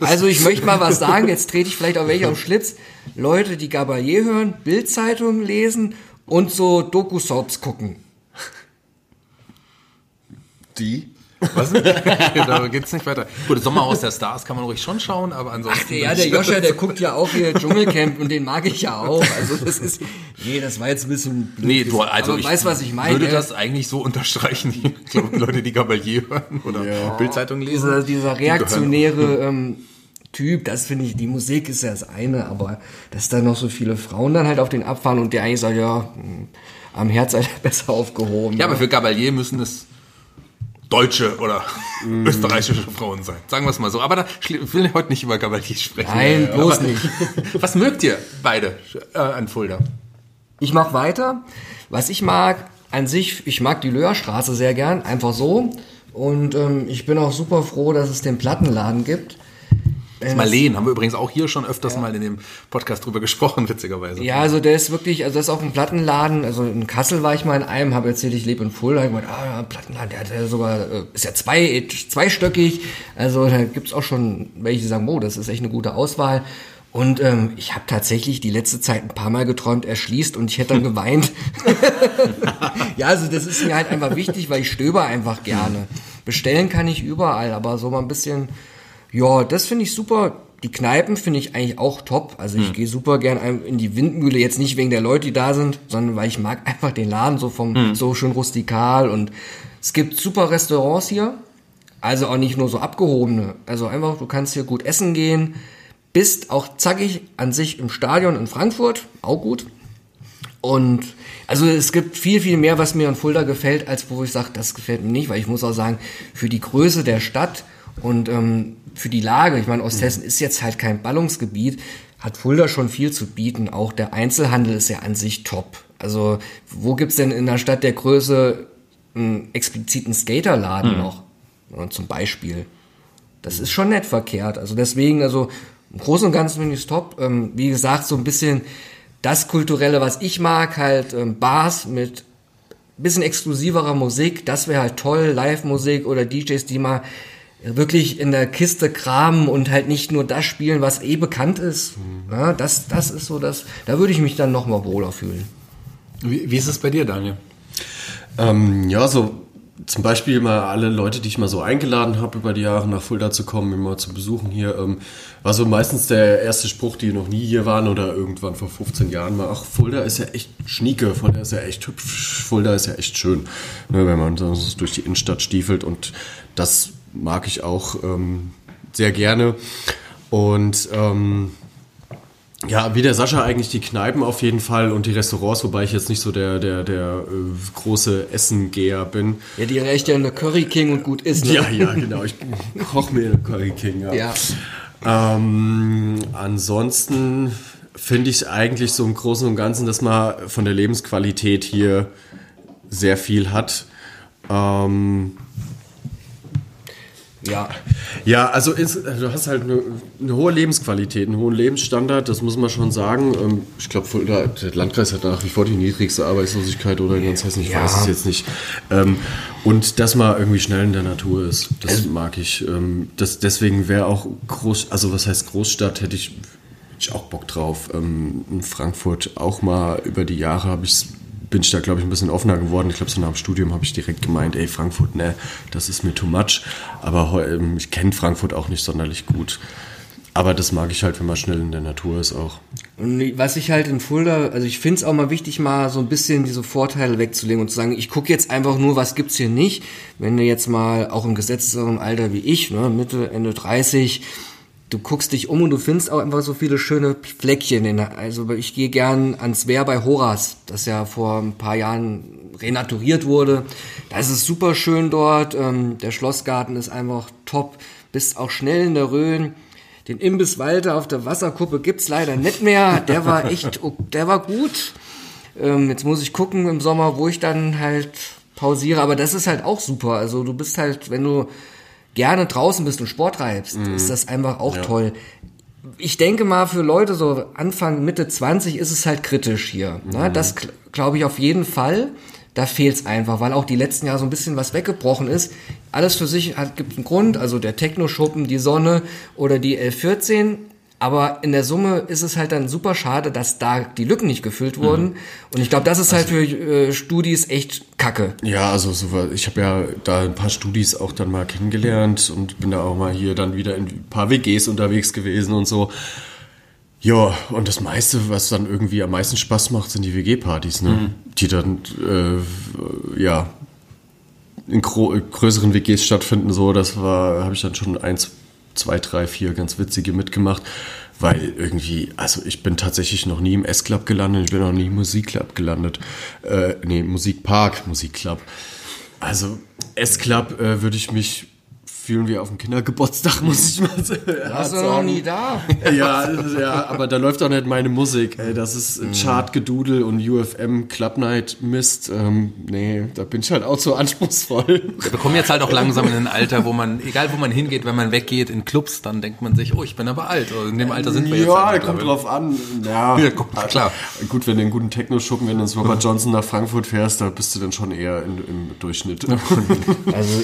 Also ich möchte mal was sagen, jetzt trete ich vielleicht auch welche auf Schlitz. Leute, die Gabalier hören, Bildzeitungen lesen und so Doku-Soaps gucken. Die? Was? da geht's nicht weiter. Gut, Sommerhaus der Stars kann man ruhig schon schauen, aber ansonsten. Ach, ja, der Joscha, der guckt ja auch hier Dschungelcamp und den mag ich ja auch. Also das ist, nee, das war jetzt ein bisschen blöd. Nee, du, also aber ich weiß, was ich meine. würde das eigentlich so unterstreichen, ich glaube, Leute, die Gabalier hören oder ja. Bildzeitung lesen. Dieser, dieser reaktionäre ähm, Typ, das finde ich, die Musik ist ja das eine, aber dass da noch so viele Frauen dann halt auf den abfahren und der eigentlich sagt, ja, hm, am Herz ihr besser aufgehoben. Ja, aber für Gabalier müssen es deutsche oder mm. österreichische Frauen sein. Sagen wir es mal so. Aber da will ich heute nicht über Gabalier sprechen. Nein, bloß Aber, nicht. Was mögt ihr beide äh, an Fulda? Ich mach weiter. Was ich mag an sich, ich mag die Löhrstraße sehr gern, einfach so. Und ähm, ich bin auch super froh, dass es den Plattenladen gibt. Das Marleen haben wir übrigens auch hier schon öfters ja. mal in dem Podcast drüber gesprochen, witzigerweise. Ja, also der ist wirklich, also das ist auch ein Plattenladen. Also in Kassel war ich mal in einem, habe erzählt, ich lebe in Fulda. Ich meine, ah Plattenladen, der hat ja sogar, äh, ist ja zwei, zweistöckig. Also da gibt's auch schon welche, die sagen, oh, das ist echt eine gute Auswahl. Und ähm, ich habe tatsächlich die letzte Zeit ein paar Mal geträumt, er schließt und ich hätte dann geweint. ja, also das ist mir halt einfach wichtig, weil ich stöber einfach gerne. Bestellen kann ich überall, aber so mal ein bisschen ja, das finde ich super. Die Kneipen finde ich eigentlich auch top. Also ich hm. gehe super gern in die Windmühle, jetzt nicht wegen der Leute, die da sind, sondern weil ich mag einfach den Laden so vom hm. so schön rustikal und es gibt super Restaurants hier. Also auch nicht nur so abgehobene. Also einfach, du kannst hier gut essen gehen. Bist auch zackig an sich im Stadion in Frankfurt, auch gut. Und also es gibt viel, viel mehr, was mir an Fulda gefällt, als wo ich sage, das gefällt mir nicht, weil ich muss auch sagen, für die Größe der Stadt und ähm, für die Lage, ich meine, Osthessen ist jetzt halt kein Ballungsgebiet, hat Fulda schon viel zu bieten. Auch der Einzelhandel ist ja an sich top. Also wo gibt's denn in der Stadt der Größe einen expliziten Skaterladen mhm. noch? Zum Beispiel. Das ist schon nett verkehrt. Also deswegen, also im Großen und Ganzen finde ich es top. Ähm, wie gesagt, so ein bisschen das Kulturelle, was ich mag, halt ähm, Bars mit bisschen exklusiverer Musik, das wäre halt toll, Live-Musik oder DJs, die mal wirklich in der Kiste kramen und halt nicht nur das spielen, was eh bekannt ist. Mhm. Ja, das, das ist so das, da würde ich mich dann noch mal wohler fühlen. Wie, wie ist es bei dir, Daniel? Ähm, ja, so zum Beispiel mal alle Leute, die ich mal so eingeladen habe über die Jahre nach Fulda zu kommen, immer zu besuchen hier, ähm, war so meistens der erste Spruch, die noch nie hier waren oder irgendwann vor 15 Jahren mal, ach, Fulda ist ja echt schnieke, Fulda ist ja echt hübsch, Fulda ist ja echt schön, ne, wenn man so durch die Innenstadt stiefelt und das mag ich auch ähm, sehr gerne. Und ähm, ja, wie der Sascha eigentlich die Kneipen auf jeden Fall und die Restaurants, wobei ich jetzt nicht so der, der, der äh, große Essengeher bin. Ja, die reicht ja eine Curry King und gut ist. Ne? Ja, ja, genau. Ich koche mir eine Curry King. Ja. ja. Ähm, ansonsten finde ich eigentlich so im Großen und Ganzen, dass man von der Lebensqualität hier sehr viel hat. Ähm, ja. Ja, also ist, du hast halt eine, eine, hohe Lebensqualität, einen hohen Lebensstandard, das muss man schon sagen. Ähm, ich glaube, der Landkreis hat nach wie vor die niedrigste Arbeitslosigkeit oder ganz Hessen, ich ja. weiß es jetzt nicht. Ähm, und dass man irgendwie schnell in der Natur ist, das also, mag ich. Ähm, das, deswegen wäre auch Groß, also was heißt Großstadt, hätte ich, hätte ich auch Bock drauf. In Frankfurt auch mal über die Jahre habe ich es bin ich da, glaube ich, ein bisschen offener geworden. Ich glaube, so nach dem Studium habe ich direkt gemeint, ey, Frankfurt, ne, das ist mir too much. Aber ähm, ich kenne Frankfurt auch nicht sonderlich gut. Aber das mag ich halt, wenn man schnell in der Natur ist auch. Und was ich halt in Fulda, also ich finde es auch mal wichtig, mal so ein bisschen diese Vorteile wegzulegen und zu sagen, ich gucke jetzt einfach nur, was gibt's hier nicht. Wenn du jetzt mal auch im gesetzteren Alter wie ich, ne, Mitte, Ende 30, du guckst dich um und du findest auch einfach so viele schöne Fleckchen. In, also ich gehe gern ans Wehr bei Horas, das ja vor ein paar Jahren renaturiert wurde. Da ist es super schön dort. Ähm, der Schlossgarten ist einfach top. Bist auch schnell in der Rhön. Den Imbiss Walter auf der Wasserkuppe gibt's leider nicht mehr. Der war echt, der war gut. Ähm, jetzt muss ich gucken im Sommer, wo ich dann halt pausiere. Aber das ist halt auch super. Also du bist halt, wenn du gerne draußen bist und Sport treibst, mhm. ist das einfach auch ja. toll. Ich denke mal, für Leute so Anfang, Mitte 20 ist es halt kritisch hier. Ne? Mhm. Das glaube ich auf jeden Fall. Da fehlt's einfach, weil auch die letzten Jahre so ein bisschen was weggebrochen ist. Alles für sich hat, gibt einen Grund, also der Techno-Schuppen, die Sonne oder die L14 aber in der Summe ist es halt dann super schade, dass da die Lücken nicht gefüllt wurden. Mhm. Und ich glaube, das ist halt also, halt für äh, Studis echt Kacke. Ja, also so, ich habe ja da ein paar Studis auch dann mal kennengelernt und bin da auch mal hier dann wieder in ein paar WGs unterwegs gewesen und so. Ja, und das meiste, was dann irgendwie am meisten Spaß macht, sind die WG-Partys, ne? Mhm. Die dann, äh, ja, in größeren WGs stattfinden, so, das war, habe ich dann schon eins, zwei, drei, vier ganz witzige mitgemacht, weil irgendwie, also ich bin tatsächlich noch nie im S-Club gelandet, ich bin noch nie im Musikclub gelandet, äh, nee, Musikpark, Musikclub. Also S-Club äh, würde ich mich fühlen wir auf dem Kindergeburtstag, muss ich mal sagen. Warst du noch nie da? Ja, ja, aber da läuft doch nicht meine Musik. Ey, das ist mhm. Chartgedudel und UFM Club Night Mist. Ähm, nee, da bin ich halt auch so anspruchsvoll. Wir kommen jetzt halt auch langsam in ein Alter, wo man, egal wo man hingeht, wenn man weggeht in Clubs, dann denkt man sich, oh, ich bin aber alt. Also in dem Alter sind wir jetzt. Ja, halt kommt drauf an. Ja, ja kommt, klar. Gut, wenn du einen guten Techno-Schuppen, wenn du ins Robert Johnson nach Frankfurt fährst, da bist du dann schon eher in, im Durchschnitt. Also,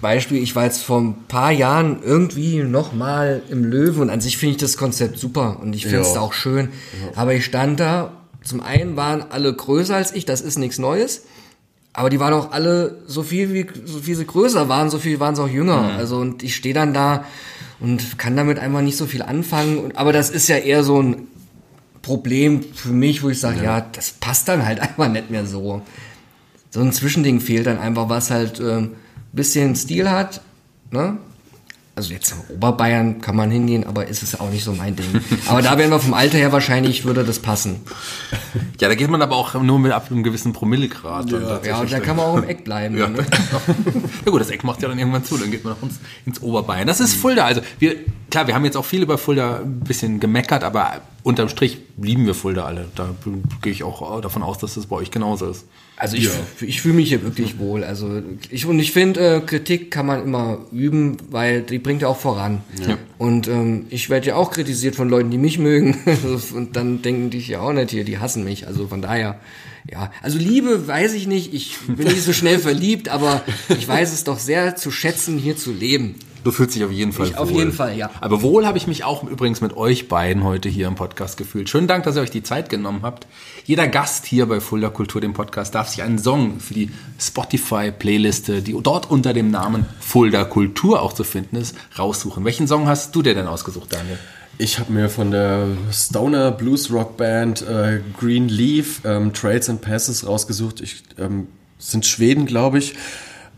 Beispiel, ich weiß jetzt vor ein paar Jahren irgendwie nochmal im Löwen und an sich finde ich das Konzept super und ich finde es auch schön. Ja. Aber ich stand da, zum einen waren alle größer als ich, das ist nichts Neues. Aber die waren auch alle so viel wie so viel sie größer waren, so viel waren sie auch jünger. Mhm. Also und ich stehe dann da und kann damit einfach nicht so viel anfangen. Aber das ist ja eher so ein Problem für mich, wo ich sage, ja. ja. das passt dann halt einfach nicht mehr so. So ein Zwischending fehlt dann einfach, was halt ähm, bisschen Stil hat, Ne? Also jetzt im Oberbayern kann man hingehen, aber ist es auch nicht so mein Ding. Aber da wären wir vom Alter her wahrscheinlich, würde das passen. Ja, da geht man aber auch nur mit ab einem gewissen Promillegrad. Ja, ja und da kann man auch im Eck bleiben. Ja. Ne? ja gut, das Eck macht ja dann irgendwann zu, dann geht man ins, ins Oberbayern. Das ist Fulda. Also wir, klar, wir haben jetzt auch viel über Fulda ein bisschen gemeckert, aber unterm Strich lieben wir Fulda alle. Da gehe ich auch davon aus, dass das bei euch genauso ist. Also ich, ja. ich fühle mich hier wirklich wohl. Also ich und ich finde, äh, Kritik kann man immer üben, weil die bringt ja auch voran. Ja. Und ähm, ich werde ja auch kritisiert von Leuten, die mich mögen. und dann denken die ja auch nicht hier, die hassen mich. Also von daher, ja. Also Liebe weiß ich nicht. Ich bin nicht so schnell verliebt, aber ich weiß es doch sehr zu schätzen, hier zu leben. Du fühlst dich auf jeden Fall ich wohl. Auf jeden Fall, ja. Aber wohl habe ich mich auch übrigens mit euch beiden heute hier im Podcast gefühlt. Schönen Dank, dass ihr euch die Zeit genommen habt. Jeder Gast hier bei Fulda Kultur, dem Podcast, darf sich einen Song für die Spotify-Playliste, die dort unter dem Namen Fulda Kultur auch zu finden ist, raussuchen. Welchen Song hast du dir denn ausgesucht, Daniel? Ich habe mir von der Stoner Blues Rock Band äh, Green Leaf ähm, Trades and Passes rausgesucht. Ich, ähm, sind Schweden, glaube ich.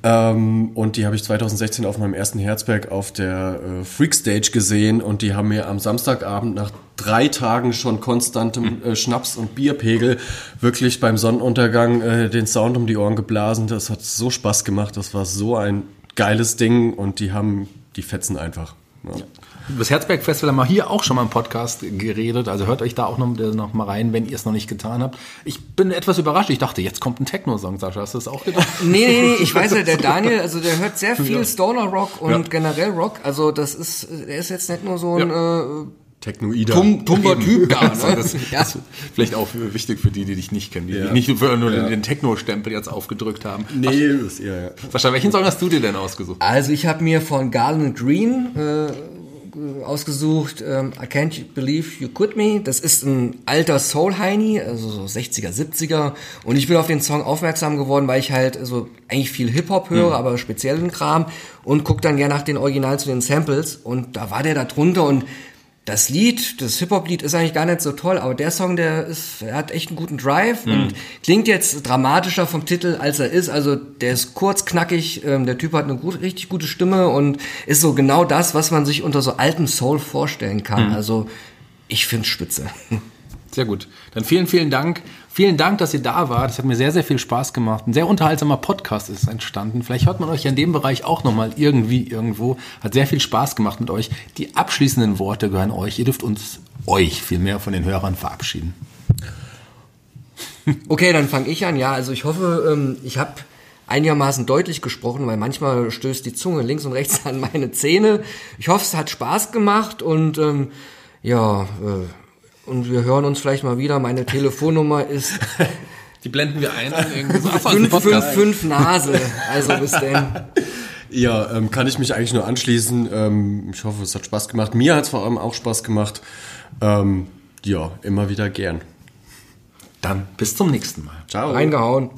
Ähm, und die habe ich 2016 auf meinem ersten Herzberg auf der äh, Freak Stage gesehen und die haben mir am Samstagabend nach drei Tagen schon konstantem äh, Schnaps und Bierpegel wirklich beim Sonnenuntergang äh, den Sound um die Ohren geblasen. Das hat so Spaß gemacht. Das war so ein geiles Ding und die haben die fetzen einfach. Ja das Herzberg Festival haben wir hier auch schon mal im Podcast geredet. Also hört euch da auch noch, noch mal rein, wenn ihr es noch nicht getan habt. Ich bin etwas überrascht. Ich dachte, jetzt kommt ein Techno-Song, Sascha. Hast du das auch gedacht? nee, nee, nee. Ich weiß ja, der Daniel, also der hört sehr viel ja. Stoner Rock und ja. generell Rock. Also das ist, er ist jetzt nicht nur so ein ja. äh, Technoider. Tum, tumber Typ da. Ne? Das, ja. ist vielleicht auch wichtig für die, die dich nicht kennen, die ja. nicht nur ja. den, Techno-Stempel jetzt aufgedrückt haben. Nee, das, ja, ja. Sascha, welchen Song hast du dir denn ausgesucht? Also ich habe mir von Garland Green äh, ausgesucht, ähm, I Can't Believe You Could Me. Das ist ein alter Soul-Heini, also so 60er, 70er. Und ich bin auf den Song aufmerksam geworden, weil ich halt so eigentlich viel Hip-Hop höre, mhm. aber speziellen Kram und guck dann gerne nach den Original zu den Samples. Und da war der da drunter und das Lied, das Hip-Hop-Lied ist eigentlich gar nicht so toll, aber der Song, der ist, er hat echt einen guten Drive mhm. und klingt jetzt dramatischer vom Titel, als er ist. Also der ist kurz, knackig, ähm, der Typ hat eine gut, richtig gute Stimme und ist so genau das, was man sich unter so altem Soul vorstellen kann. Mhm. Also ich find's spitze. Sehr gut. Dann vielen, vielen Dank. Vielen Dank, dass ihr da wart. Es hat mir sehr, sehr viel Spaß gemacht. Ein sehr unterhaltsamer Podcast ist entstanden. Vielleicht hört man euch in dem Bereich auch nochmal irgendwie, irgendwo. Hat sehr viel Spaß gemacht mit euch. Die abschließenden Worte gehören euch. Ihr dürft uns, euch vielmehr von den Hörern verabschieden. Okay, dann fange ich an. Ja, also ich hoffe, ähm, ich habe einigermaßen deutlich gesprochen, weil manchmal stößt die Zunge links und rechts an meine Zähne. Ich hoffe, es hat Spaß gemacht und ähm, ja, äh, und wir hören uns vielleicht mal wieder. Meine Telefonnummer ist. Die blenden wir ein. fünf, fünf, fünf Nase. Also bis denn. Ja, ähm, kann ich mich eigentlich nur anschließen. Ähm, ich hoffe, es hat Spaß gemacht. Mir hat es vor allem auch Spaß gemacht. Ähm, ja, immer wieder gern. Dann bis zum nächsten Mal. Ciao. Reingehauen.